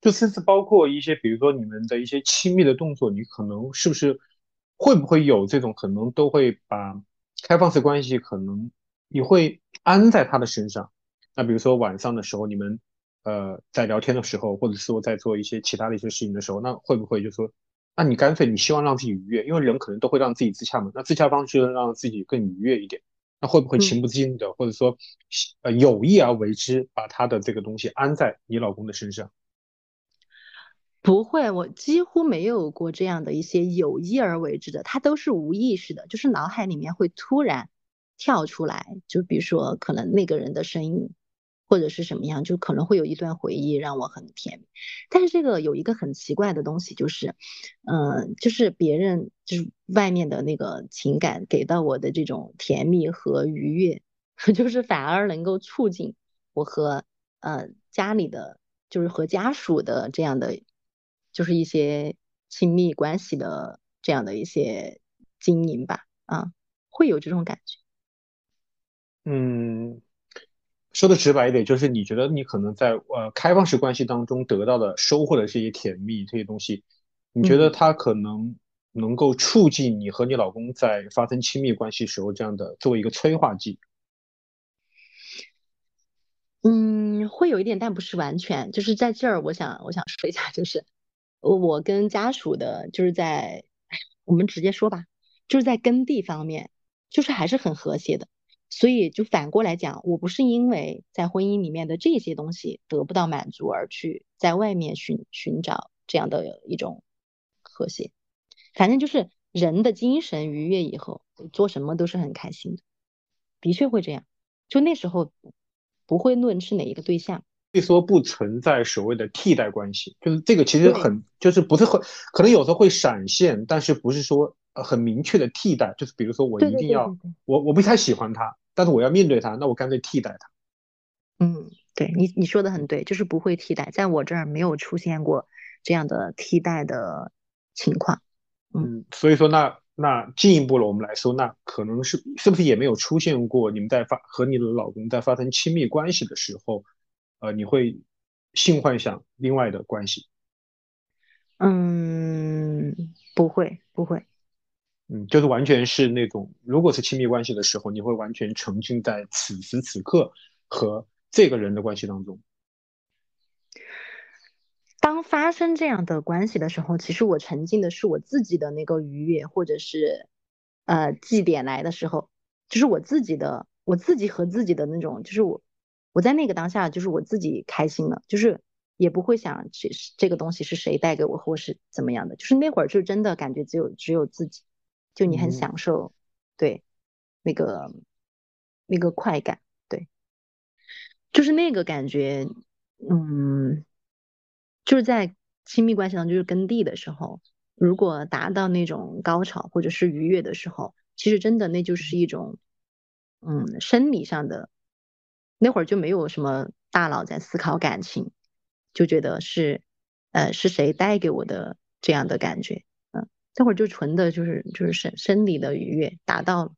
就甚至包括一些，比如说你们的一些亲密的动作，你可能是不是会不会有这种可能都会把。开放式关系可能你会安在他的身上，那比如说晚上的时候，你们呃在聊天的时候，或者说在做一些其他的一些事情的时候，那会不会就说，那你干脆你希望让自己愉悦，因为人可能都会让自己自洽嘛，那自洽方式让自己更愉悦一点，那会不会情不自禁的，或者说呃有意而为之，把他的这个东西安在你老公的身上？不会，我几乎没有过这样的一些有意而为之的，它都是无意识的，就是脑海里面会突然跳出来，就比如说可能那个人的声音，或者是什么样，就可能会有一段回忆让我很甜蜜。但是这个有一个很奇怪的东西，就是，嗯，就是别人就是外面的那个情感给到我的这种甜蜜和愉悦，就是反而能够促进我和呃家里的，就是和家属的这样的。就是一些亲密关系的这样的一些经营吧，啊，会有这种感觉。嗯，说的直白一点，就是你觉得你可能在呃开放式关系当中得到的收获的这些甜蜜这些东西，你觉得它可能能够促进你和你老公在发生亲密关系时候这样的作为一个催化剂？嗯，会有一点，但不是完全。就是在这儿，我想我想说一下，就是。我跟家属的，就是在我们直接说吧，就是在耕地方面，就是还是很和谐的。所以就反过来讲，我不是因为在婚姻里面的这些东西得不到满足而去在外面寻寻找这样的一种和谐。反正就是人的精神愉悦以后，做什么都是很开心的，的确会这样。就那时候不会论是哪一个对象。据说不存在所谓的替代关系，就是这个其实很就是不是很可能有时候会闪现，但是不是说呃很明确的替代，就是比如说我一定要我我不太喜欢他，但是我要面对他，那我干脆替代他。嗯，对你你说的很对，就是不会替代，在我这儿没有出现过这样的替代的情况。嗯，所以说那那进一步了，我们来说，那可能是是不是也没有出现过你们在发和你的老公在发生亲密关系的时候，呃，你会性幻想另外的关系？嗯，不会，不会。嗯，就是完全是那种，如果是亲密关系的时候，你会完全沉浸在此时此刻和这个人的关系当中。当发生这样的关系的时候，其实我沉浸的是我自己的那个愉悦，或者是呃祭点来的时候，就是我自己的，我自己和自己的那种，就是我我在那个当下，就是我自己开心了，就是也不会想这这个东西是谁带给我，或是怎么样的，就是那会儿就真的感觉只有只有自己。就你很享受，对，那个那个快感，对，就是那个感觉，嗯，就是在亲密关系当中，就是耕地的时候，如果达到那种高潮或者是愉悦的时候，其实真的那就是一种，嗯，生理上的，那会儿就没有什么大脑在思考感情，就觉得是，呃，是谁带给我的这样的感觉。那会儿就纯的，就是就是生生理的愉悦达到了，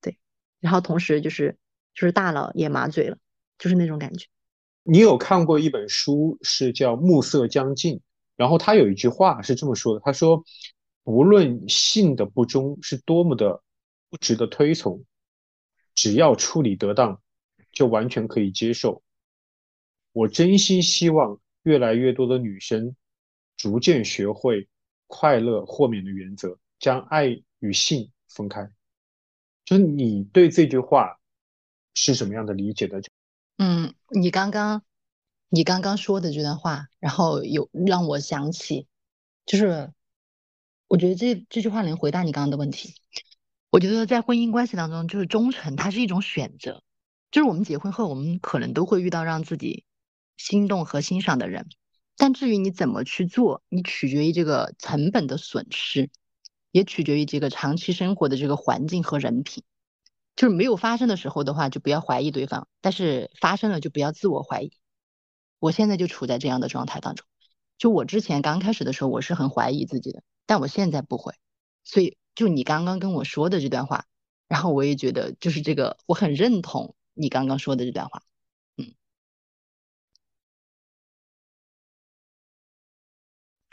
对，然后同时就是就是大脑也麻醉了，就是那种感觉。你有看过一本书是叫《暮色将近》，然后他有一句话是这么说的：他说，不论性的不忠是多么的不值得推崇，只要处理得当，就完全可以接受。我真心希望越来越多的女生逐渐学会。快乐豁免的原则，将爱与性分开。就是你对这句话是什么样的理解的？嗯，你刚刚你刚刚说的这段话，然后有让我想起，就是我觉得这这句话能回答你刚刚的问题。我觉得在婚姻关系当中，就是忠诚，它是一种选择。就是我们结婚后，我们可能都会遇到让自己心动和欣赏的人。但至于你怎么去做，你取决于这个成本的损失，也取决于这个长期生活的这个环境和人品。就是没有发生的时候的话，就不要怀疑对方；但是发生了，就不要自我怀疑。我现在就处在这样的状态当中。就我之前刚开始的时候，我是很怀疑自己的，但我现在不会。所以，就你刚刚跟我说的这段话，然后我也觉得，就是这个，我很认同你刚刚说的这段话。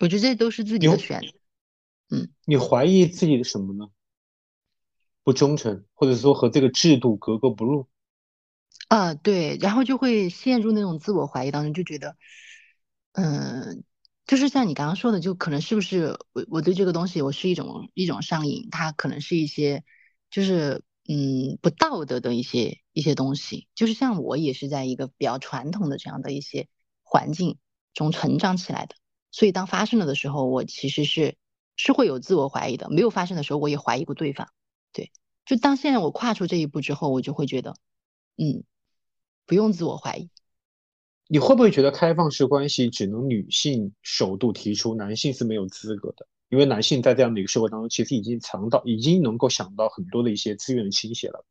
我觉得这都是自己的选择。嗯，你怀疑自己的什么呢？不忠诚，或者说和这个制度格格不入。啊，对，然后就会陷入那种自我怀疑当中，就觉得，嗯，就是像你刚刚说的，就可能是不是我我对这个东西我是一种一种上瘾，它可能是一些就是嗯不道德的一些一些东西。就是像我也是在一个比较传统的这样的一些环境中成长起来的。所以当发生了的时候，我其实是是会有自我怀疑的。没有发生的时候，我也怀疑过对方。对，就当现在我跨出这一步之后，我就会觉得，嗯，不用自我怀疑。你会不会觉得开放式关系只能女性首度提出，男性是没有资格的？因为男性在这样的一个社会当中，其实已经尝到，已经能够想到很多的一些资源的倾斜了。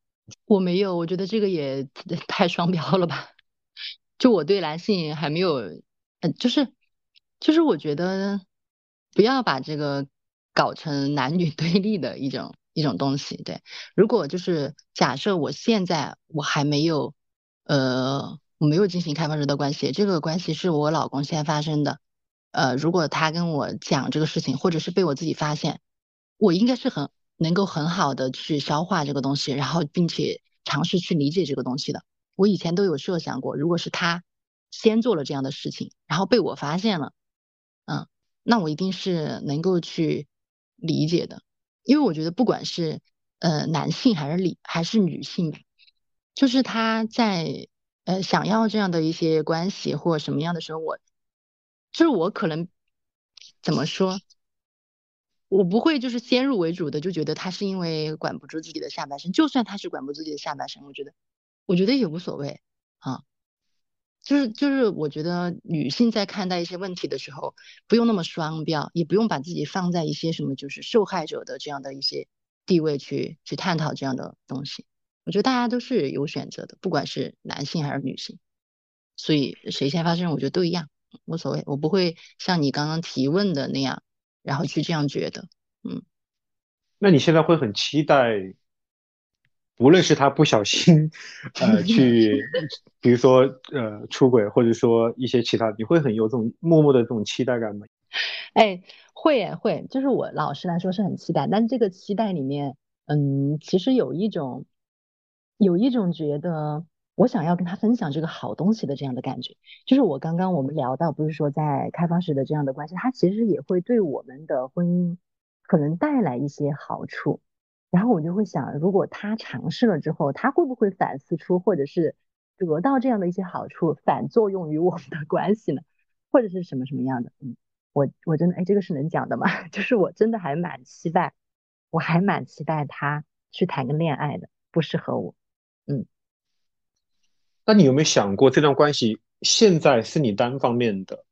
我没有，我觉得这个也 太双标了吧？就我对男性还没有，嗯，就是。就是我觉得不要把这个搞成男女 对立的一种一种东西。对，如果就是假设我现在我还没有呃我没有进行开放式的关系，这个关系是我老公先发生的。呃，如果他跟我讲这个事情，或者是被我自己发现，我应该是很能够很好的去消化这个东西，然后并且尝试去理解这个东西的。我以前都有设想过，如果是他先做了这样的事情，然后被我发现了。嗯，那我一定是能够去理解的，因为我觉得不管是呃男性还是女还是女性吧，就是他在呃想要这样的一些关系或什么样的时候，我就是我可能怎么说，我不会就是先入为主的就觉得他是因为管不住自己的下半身，就算他是管不住自己的下半身，我觉得我觉得也无所谓啊。就是就是，我觉得女性在看待一些问题的时候，不用那么双标，也不用把自己放在一些什么就是受害者的这样的一些地位去去探讨这样的东西。我觉得大家都是有选择的，不管是男性还是女性，所以谁先发生，我觉得都一样。无所谓，我不会像你刚刚提问的那样，然后去这样觉得，嗯。那你现在会很期待，无论是他不小心，呃，去，比如说呃出轨，或者说一些其他，你会很有这种默默的这种期待感吗？哎，会会，就是我老实来说是很期待，但这个期待里面，嗯，其实有一种，有一种觉得我想要跟他分享这个好东西的这样的感觉，就是我刚刚我们聊到，不是说在开放式的这样的关系，它其实也会对我们的婚姻。可能带来一些好处，然后我就会想，如果他尝试了之后，他会不会反思出，或者是得到这样的一些好处，反作用于我们的 关系呢？或者是什么什么样的？嗯，我我真的，哎，这个是能讲的吗？就是我真的还蛮期待，我还蛮期待他去谈个恋爱的，不适合我。嗯，那你有没有想过，这段关系现在是你单方面的，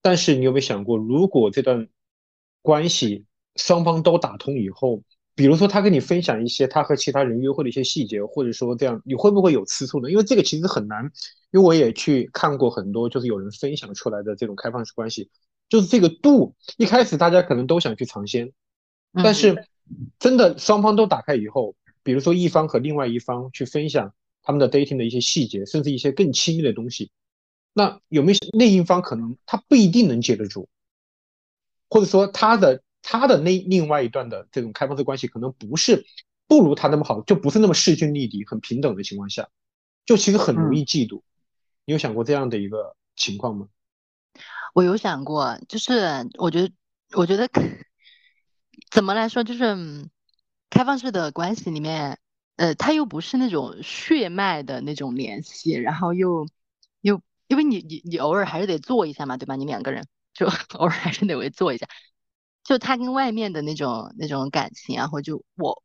但是你有没有想过，如果这段关系？双方都打通以后，比如说他跟你分享一些他和其他人约会的一些细节，或者说这样，你会不会有吃醋呢？因为这个其实很难，因为我也去看过很多，就是有人分享出来的这种开放式关系，就是这个度，一开始大家可能都想去尝鲜，但是真的双方都打开以后，比如说一方和另外一方去分享他们的 dating 的一些细节，甚至一些更亲密的东西，那有没有另一方可能他不一定能接得住，或者说他的。他的那另外一段的这种开放式关系，可能不是不如他那么好，就不是那么势均力敌、很平等的情况下，就其实很容易嫉妒。你有想过这样的一个情况吗？我有想过，就是我觉得，我觉得怎么来说，就是开放式的关系里面，呃，他又不是那种血脉的那种联系，然后又又因为你你你偶尔还是得做一下嘛，对吧？你两个人就 偶尔还是得会做一下。就他跟外面的那种那种感情啊，或就我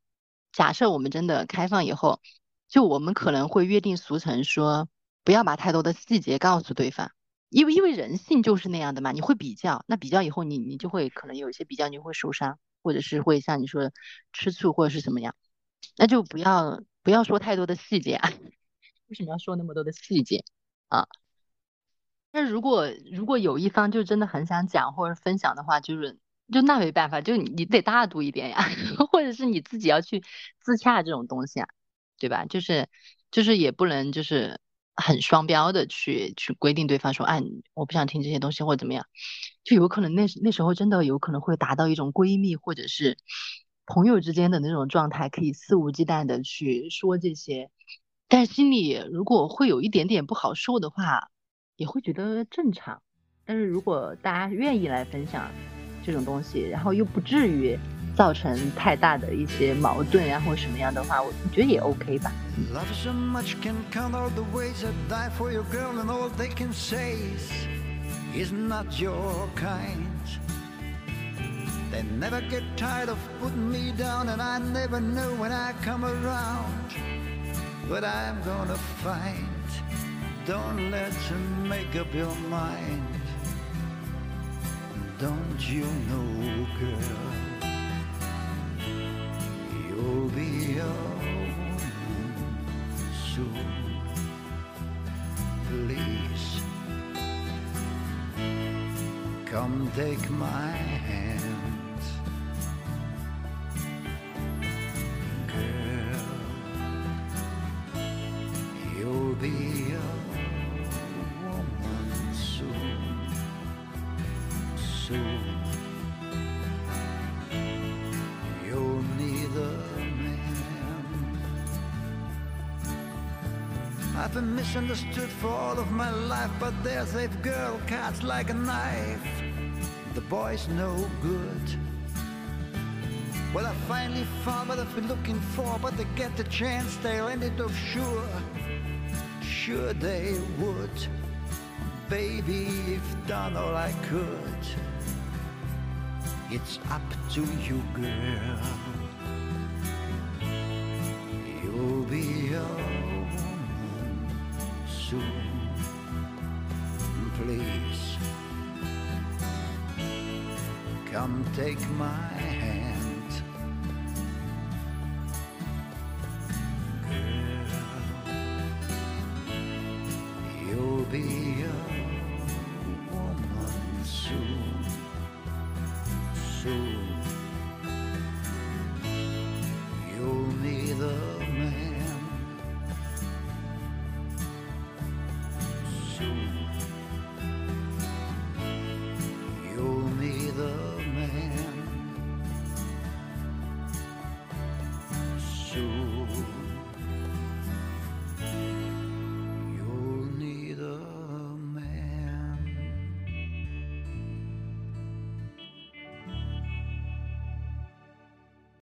假设我们真的开放以后，就我们可能会约定俗成说不要把太多的细节告诉对方，因为因为人性就是那样的嘛，你会比较，那比较以后你你就会可能有一些比较你会受伤，或者是会像你说吃醋或者是什么样，那就不要不要说太多的细节啊，为什么要说那么多的细节啊？那如果如果有一方就真的很想讲或者分享的话，就是。就那没办法，就你得大度一点呀，或者是你自己要去自洽这种东西啊，对吧？就是就是也不能就是很双标的去去规定对方说，哎，我不想听这些东西或者怎么样，就有可能那那时候真的有可能会达到一种闺蜜或者是朋友之间的那种状态，可以肆无忌惮的去说这些，但心里如果会有一点点不好受的话，也会觉得正常。但是如果大家愿意来分享。这种东西，然后又不至于造成太大的一些矛盾呀，或什么样的话，我觉得也 OK 吧。You know, girl, you'll be a woman soon. Please come take my misunderstood for all of my life, but there's a girl cuts like a knife. The boy's no good. Well, I finally found what I've been looking for, but they get the chance, they'll end it off sure. Sure they would. Baby, you've done all I could. It's up to you, girl. Take my.